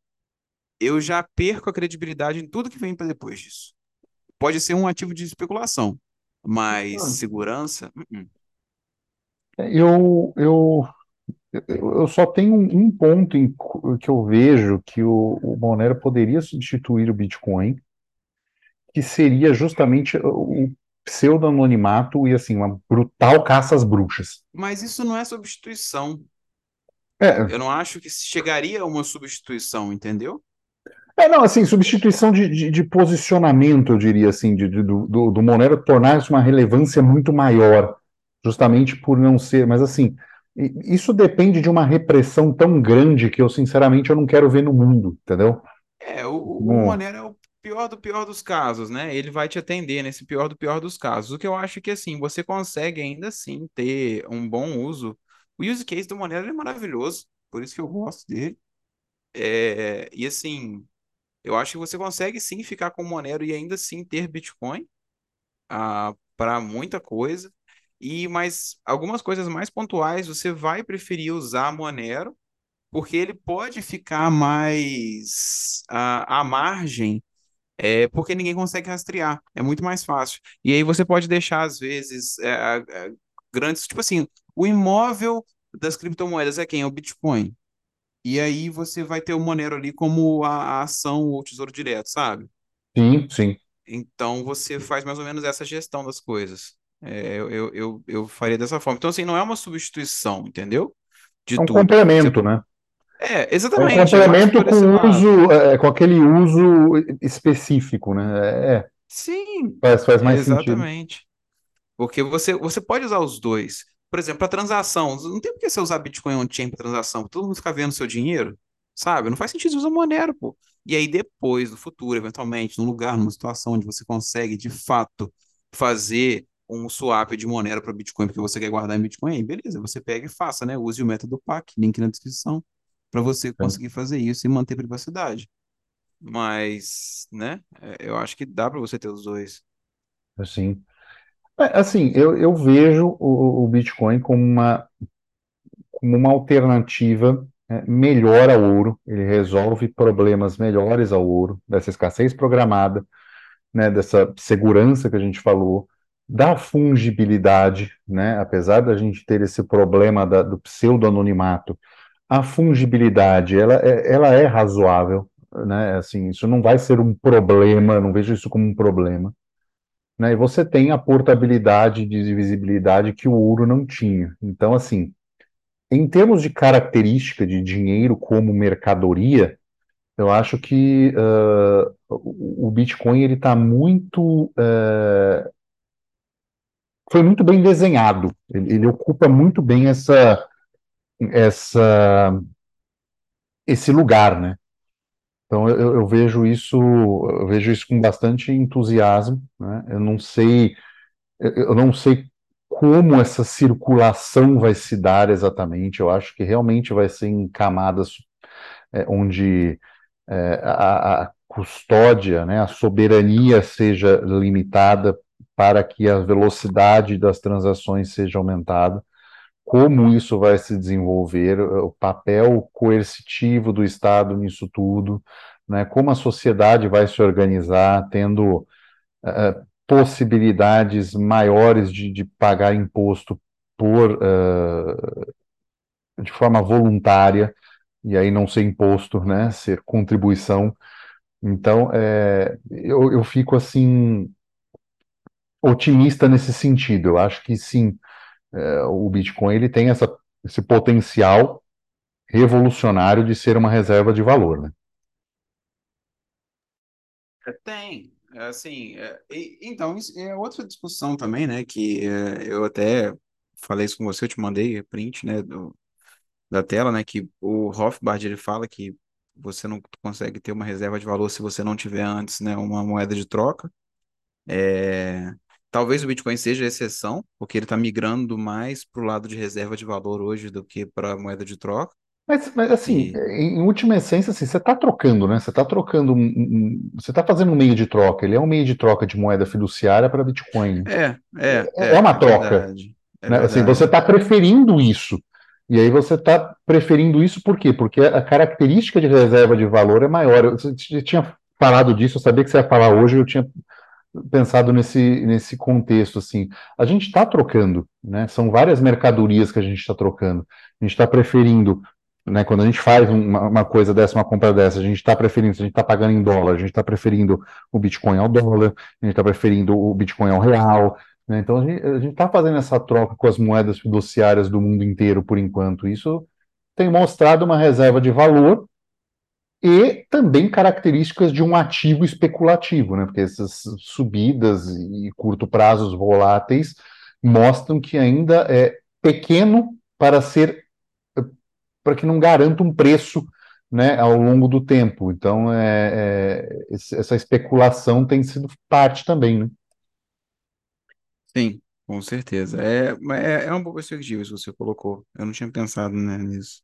eu já perco a credibilidade em tudo que vem para depois disso. Pode ser um ativo de especulação, mas segurança. Uh -uh. Eu, eu, eu só tenho um ponto em, que eu vejo que o, o Monero poderia substituir o Bitcoin, que seria justamente o pseudo-anonimato e assim, uma brutal caça às bruxas. Mas isso não é substituição. É. Eu não acho que chegaria a uma substituição, entendeu? É, não, assim, substituição de, de, de posicionamento, eu diria assim, de, de do, do Monero tornar-se uma relevância muito maior, justamente por não ser, mas assim, isso depende de uma repressão tão grande que eu, sinceramente, eu não quero ver no mundo, entendeu? É, o, o Monero é o pior do pior dos casos, né? Ele vai te atender nesse pior do pior dos casos. O que eu acho que assim, você consegue ainda assim ter um bom uso. O use case do Monero é maravilhoso, por isso que eu gosto dele. É, e assim, eu acho que você consegue sim ficar com Monero e ainda assim ter Bitcoin ah, para muita coisa. E mas algumas coisas mais pontuais você vai preferir usar Monero porque ele pode ficar mais ah, à margem é porque ninguém consegue rastrear. É muito mais fácil. E aí você pode deixar, às vezes, é, é, grandes. Tipo assim, o imóvel das criptomoedas é quem? É o Bitcoin. E aí você vai ter o Monero ali como a, a ação ou tesouro direto, sabe? Sim, sim. Então você faz mais ou menos essa gestão das coisas. É, eu, eu, eu, faria dessa forma. Então, assim, não é uma substituição, entendeu? De É um tudo. Você, complemento, né? é, É um exatamente. Acho complemento com uso, é, com aquele uso específico, né? É, Sim, faz, faz mais sentido. exatamente. Porque você, você pode usar os dois. Por exemplo, para transação, não tem por que você usar Bitcoin on-chain para transação, todo mundo ficar vendo seu dinheiro, sabe? Não faz sentido você usar Monero, pô. E aí depois, no futuro, eventualmente, num lugar, numa situação onde você consegue, de fato, fazer um swap de Monero para Bitcoin, porque você quer guardar em Bitcoin, aí beleza, você pega e faça, né? Use o método PAC, link na descrição, para você Sim, conseguir fazer isso e manter privacidade. Mas, né, é, eu acho que dá para você ter os dois. assim. É, assim, eu, eu vejo o, o Bitcoin como uma, como uma alternativa é, melhor ao ouro. Ele resolve problemas melhores ao ouro, dessa escassez programada, né, dessa segurança que a gente falou, da fungibilidade, né? Apesar da gente ter esse problema da- do pseudo-anonimato, a fungibilidade, ela é, ela é razoável, né? Assim, isso não vai ser um problema, não vejo isso como um problema, né? E você tem a portabilidade de divisibilidade que o ouro não tinha. Então, assim, em termos de característica de dinheiro como mercadoria, eu acho que ah, o Bitcoin ele está muito eh, foi muito bem desenhado. Ele, ele ocupa muito bem essa, essa, esse lugar, né? Então eu, eu- vejo isso, eu vejo isso com bastante entusiasmo, né? Eu não sei, eu não sei como essa circulação vai se dar exatamente. Eu acho que realmente vai ser em camadas é, onde é, a, a custódia, né, a soberania seja limitada para que a velocidade das transações seja aumentada. Como isso vai se desenvolver, o papel coercitivo do Estado nisso tudo, né? Como a sociedade vai se organizar, tendo eh, possibilidades maiores de, de pagar imposto por eh, de forma voluntária e aí não ser imposto, né? Ser contribuição. Então, eh, eu, eu fico assim otimista nesse sentido. Eu acho que sim, eh, o Bitcoin ele tem essa, esse potencial revolucionário de ser uma reserva de valor, né? É, Tem, é, assim, é, e- então, é outra discussão também, né, que é, eu até falei isso com você, eu te mandei print, né, do- da tela, né, que o Rothbard, ele fala que você não consegue ter uma reserva de valor se você não tiver antes, né, uma moeda de troca, é, talvez o Bitcoin seja a exceção, porque ele está migrando mais para o lado de reserva de valor hoje do que para moeda de troca, Mas, mas, assim, e em, última essência, assim, você está trocando, né? Você está trocando, um, um- um- você está fazendo um meio de troca. Ele é um meio de troca de moeda fiduciária para Bitcoin. é, é, É, é é, uma é troca, verdade, é né? Assim, você está preferindo isso. E aí você está preferindo isso por quê? Porque a característica de reserva de valor é maior. Eu, você tinha falado disso, eu sabia que você ia falar hoje, eu tinha pensado nesse, nesse contexto, assim. A gente está trocando, né? São várias mercadorias que a gente está trocando. A gente está preferindo, né? Quando a gente faz uma, uma coisa dessa, uma compra dessa, a gente está preferindo, se a gente está pagando em dólar, a gente está preferindo o Bitcoin ao dólar, a gente está preferindo o Bitcoin ao real, né? Então a gente está fazendo essa troca com as moedas fiduciárias do mundo inteiro por enquanto. Isso tem mostrado uma reserva de valor e também características de um ativo especulativo, né? Porque essas subidas e curto prazos voláteis mostram que ainda é pequeno para ser para que não garanta um preço né, ao longo do tempo. Então, é, é, essa especulação tem sido parte também, né? Sim, com certeza. É, é, é uma boa perspectiva isso que você colocou. Eu não tinha pensado, né, nisso.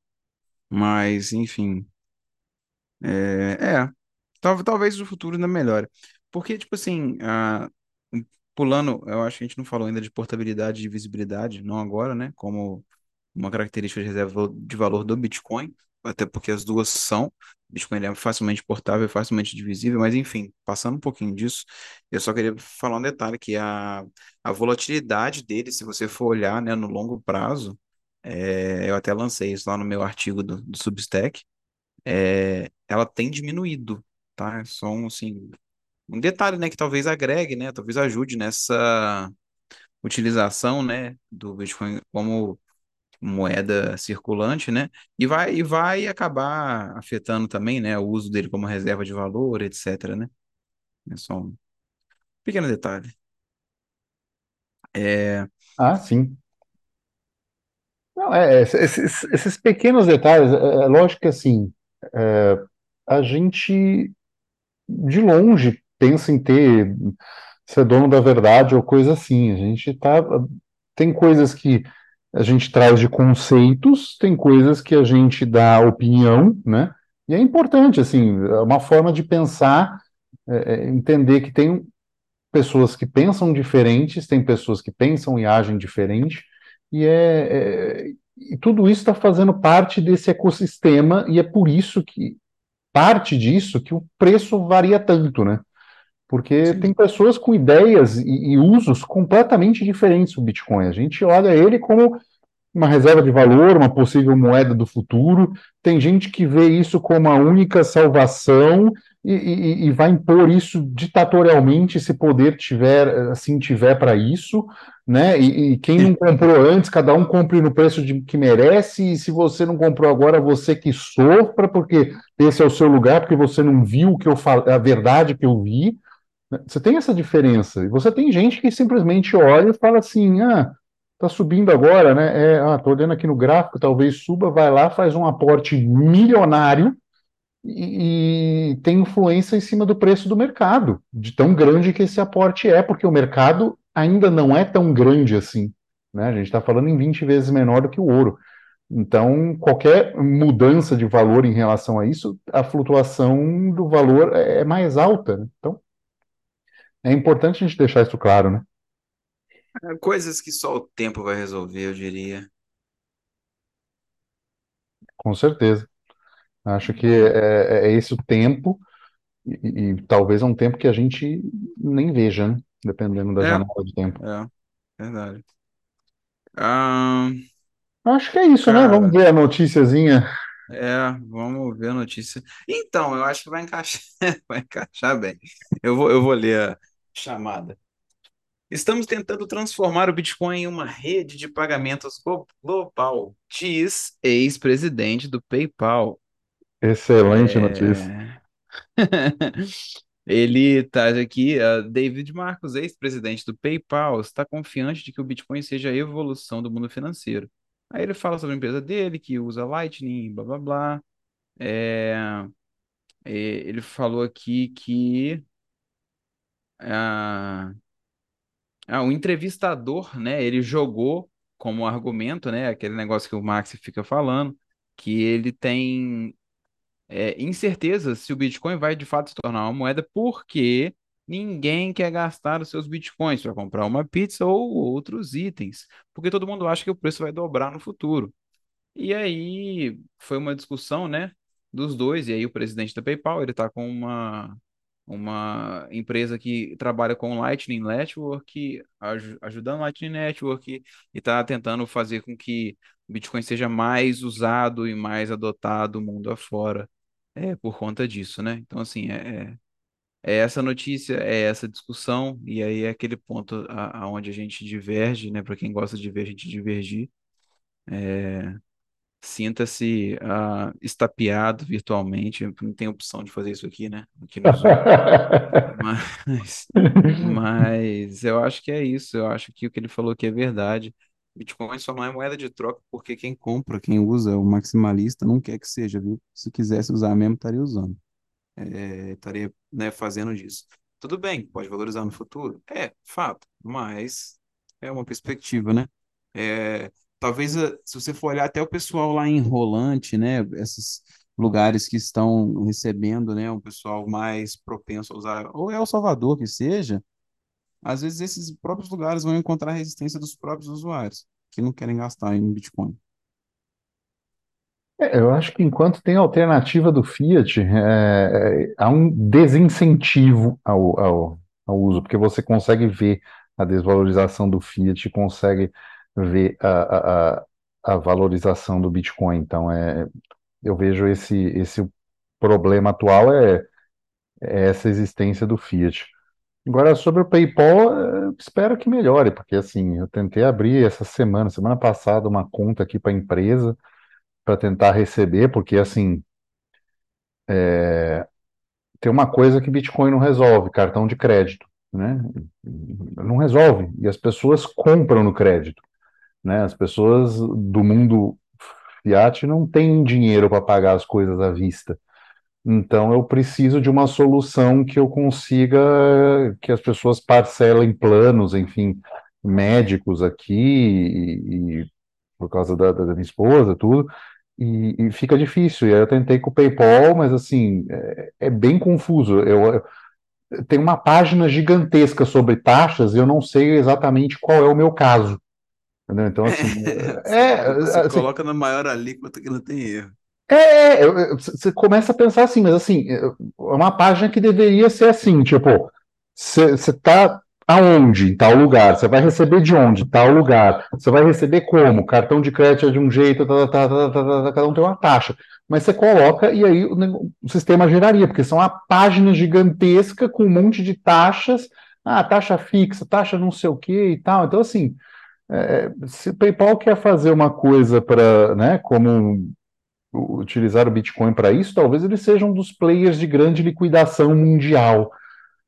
Mas, enfim, é, é. Tal- talvez o futuro ainda melhore. Porque, tipo assim, pulando, eu acho que a gente não falou ainda de portabilidade e visibilidade, não agora, né? Como uma característica de reserva de valor do Bitcoin, até porque as duas são. Bitcoin é facilmente portável, facilmente divisível, mas enfim, passando um pouquinho disso, eu só queria falar um detalhe, que a, a volatilidade dele, se você for olhar, né, no longo prazo, é, eu até lancei isso lá no meu artigo do, do Substack, é, ela tem diminuído, tá? Só um, assim, um detalhe, né, que talvez agregue, né, talvez ajude nessa utilização, né, do Bitcoin como moeda circulante, né? E vai, e vai acabar afetando também, né, o uso dele como reserva de valor, etc, né? É só um pequeno detalhe. É, Ah, sim. Não, é, é, esses, esses pequenos detalhes, é, é lógico que assim, é, a gente de longe pensa em ter ser dono da verdade ou coisa assim. A gente tá, tem coisas que a gente traz de conceitos, tem coisas que a gente dá opinião, né? E é importante, assim, é uma forma de pensar, é, é, entender que tem pessoas que pensam diferentes, tem pessoas que pensam e agem diferente, e é, é e tudo isso está fazendo parte desse ecossistema, e é por isso que parte disso que o preço varia tanto, né? Porque tem sim, pessoas com ideias e, e usos completamente diferentes do Bitcoin. A gente olha ele como uma reserva de valor, uma possível moeda do futuro. Tem gente que vê isso como a única salvação e, e- e vai impor isso ditatorialmente se poder tiver, assim tiver para isso, né? E, e quem não comprou antes, cada um compre no preço de, que merece. E se você não comprou agora, você que sofra, porque esse é o seu lugar, porque você não viu o que eu a verdade que eu vi. né? Você tem essa diferença. E você tem gente que simplesmente olha e fala assim: ah, tá subindo agora, né? É, ah, tô olhando aqui no gráfico, talvez suba, vai lá, faz um aporte milionário e, e tem influência em cima do preço do mercado, de tão grande que esse aporte é, porque o mercado ainda não é tão grande assim. Né? A gente está falando em 20 vezes menor do que o ouro. Então, qualquer mudança de valor em relação a isso, a flutuação do valor é é mais alta. né? Então, é importante a gente deixar isso claro, né? é coisas que só o tempo vai resolver, eu diria. Com certeza. Acho que é, é é esse o tempo, e, e talvez é um tempo que a gente nem veja, né? Dependendo da é, janela de tempo. é, verdade. Ah, Acho que é isso, né? Vamos cara, ver a noticiazinha. é, vamos ver a notícia. Então, eu acho que vai encaixar, vai encaixar bem. Eu vou, eu vou ler a chamada. Estamos tentando transformar o Bitcoin em uma rede de pagamentos glo- global, diz ex-presidente do PayPal. Excelente notícia. É... Ele traz aqui, uh, David Marcos, ex-presidente do PayPal, está confiante de que o Bitcoin seja a evolução do mundo financeiro. Aí ele fala sobre a empresa dele, que usa Lightning, blá blá blá. É, é, ele falou aqui que ah, ah, o entrevistador, né, ele jogou como argumento, né, aquele negócio que o Max fica falando, que ele tem é, incerteza se o Bitcoin vai de fato se tornar uma moeda, porque ninguém quer gastar os seus Bitcoins para comprar uma pizza ou outros itens, porque todo mundo acha que o preço vai dobrar no futuro. E aí foi uma discussão, né, dos dois, e aí o presidente da PayPal, ele está com uma, uma empresa que trabalha com Lightning Network, aj- ajudando Lightning Network, e está tentando fazer com que o Bitcoin seja mais usado e mais adotado mundo afora, é, por conta disso, né? Então, assim, é, é é essa notícia, é essa discussão, e aí é aquele ponto a- aonde a gente diverge, né? Para quem gosta de ver a gente divergir. Sinta-se ah, estapeado virtualmente. Não tem opção de fazer isso aqui, né? Aqui no Zoom. Mas, mas eu acho que é isso. Eu acho que o que ele falou aqui é verdade. Bitcoin só não é moeda de troca porque quem compra, quem usa, o maximalista, não quer que seja, viu? Se quisesse usar mesmo, estaria usando. É, estaria, né, fazendo disso. Tudo bem, pode valorizar no futuro? É, fato, mas é uma perspectiva, né? É, talvez, eh, se você for olhar até o pessoal lá em Rolante, né, esses lugares que estão recebendo, né, um pessoal mais propenso a usar, ou é El Salvador que seja, às vezes esses próprios lugares vão encontrar resistência dos próprios usuários, que não querem gastar em Bitcoin. É, eu acho que enquanto tem alternativa do Fiat, é, é, há um desincentivo ao, ao, ao uso, porque você consegue ver a desvalorização do Fiat, consegue ver a, a, a valorização do Bitcoin. Então, é, eu vejo esse, esse problema atual é, é essa existência do Fiat. Agora, sobre o PayPal, eu espero que melhore, porque assim, eu tentei abrir essa semana, semana passada, uma conta aqui para a empresa para tentar receber, porque assim, é, tem uma coisa que Bitcoin não resolve, cartão de crédito, né? Não resolve, e as pessoas compram no crédito, né? As pessoas do mundo fiat não têm dinheiro para pagar as coisas à vista. Então eu preciso de uma solução que eu consiga que as pessoas parcelem planos, enfim, médicos aqui, e, e por causa da, da, minha esposa, tudo, e, e, fica difícil. E aí eu tentei com o PayPal, mas assim, é, é bem confuso. Eu, eu tem uma página gigantesca sobre taxas e eu não sei exatamente qual é o meu caso. Entendeu? Então, assim. é, você assim, coloca na maior alíquota que não tem erro. É, você começa a pensar assim, mas assim, é uma página que deveria ser assim, tipo, você está aonde, em tal lugar, você vai receber de onde, tal lugar, você vai receber como, cartão de crédito é de um jeito, tá, tá, tá, cada um tem uma taxa, mas você coloca e aí o, o sistema geraria, porque são uma página gigantesca com um monte de taxas, ah, taxa fixa, taxa não sei o que e tal, então assim, é, se o PayPal quer fazer uma coisa para, né, como utilizar o Bitcoin para isso, talvez ele seja um dos players de grande liquidação mundial,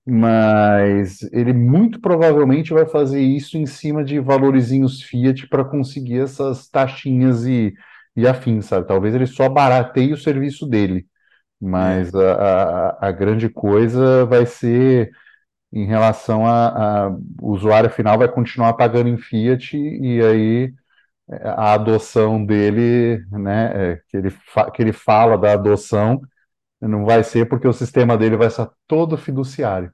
mas ele muito provavelmente vai fazer isso em cima de valorizinhos fiat para conseguir essas taxinhas e, e afins, sabe? Talvez ele só barateie o serviço dele, mas a, a, a, grande coisa vai ser em relação a, a o usuário final vai continuar pagando em fiat e aí a adoção dele, né, é, que, ele que ele fala da adoção, não vai ser porque o sistema dele vai ser todo fiduciário.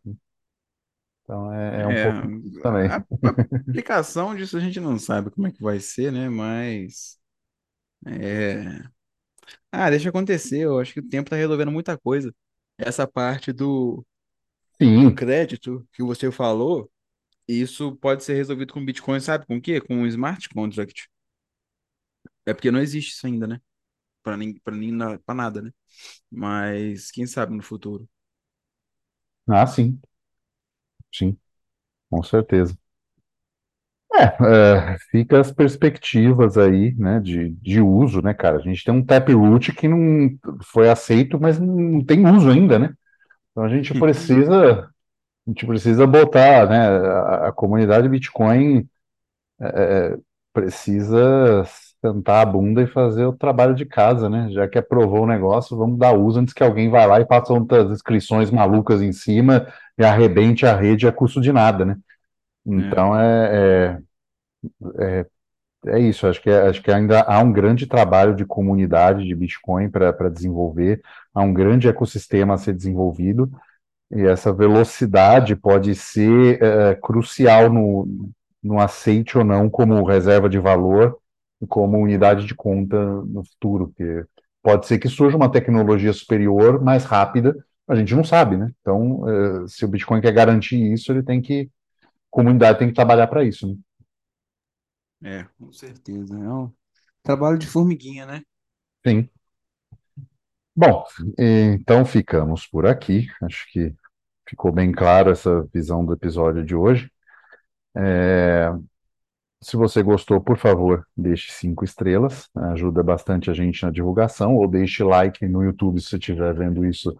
Então é, é um é, pouco também. A, a aplicação disso a gente não sabe como é que vai ser, né? Mas é... Ah, deixa acontecer. Eu acho que o tempo está resolvendo muita coisa. Essa parte do, do crédito que você falou, isso pode ser resolvido com Bitcoin, sabe com o quê? Com um smart contract. É porque não existe isso ainda, né? Para nem, para nem para nada, né? Mas quem sabe no futuro. Ah, sim, sim, com certeza. É, é, fica as perspectivas aí, né, de, de uso, né, cara? A gente tem um Taproot que não foi aceito, mas não tem uso ainda, né? Então a gente precisa, a gente precisa botar, né, a, a comunidade Bitcoin é, é precisa sentar a bunda e fazer o trabalho de casa, né? Já que aprovou o negócio, vamos dar uso antes que alguém vá lá e faça outras inscrições malucas em cima e arrebente a rede a custo de nada, né? Então é, é, é, é isso, acho que, é, acho que ainda há um grande trabalho de comunidade de Bitcoin para desenvolver, há um grande ecossistema a ser desenvolvido, e essa velocidade pode ser é, crucial no, no aceite ou não como reserva de valor como unidade de conta no futuro, porque pode ser que surja uma tecnologia superior, mais rápida, a gente não sabe, né? Então, eh, se o Bitcoin quer garantir isso, ele tem que, a comunidade tem que trabalhar para isso, né? É, com certeza. É um trabalho de formiguinha, né? Sim. Bom, então ficamos por aqui. Acho que ficou bem claro essa visão do episódio de hoje. É, se você gostou, por favor, deixe cinco estrelas, ajuda bastante a gente na divulgação, ou deixe like no YouTube se você estiver vendo isso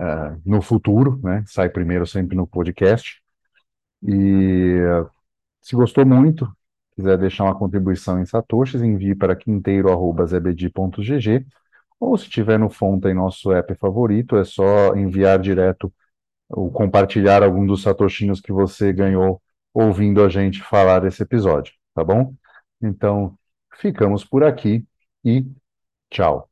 uh, no futuro, né? Sai primeiro sempre no podcast. E uh, se gostou muito, quiser deixar uma contribuição em satoshis, envie para quinteiro@zbd.gg ou se tiver no Fonta em nosso app favorito, é só enviar direto ou compartilhar algum dos satoshinhos que você ganhou ouvindo a gente falar desse episódio, tá bom? Então, ficamos por aqui e tchau.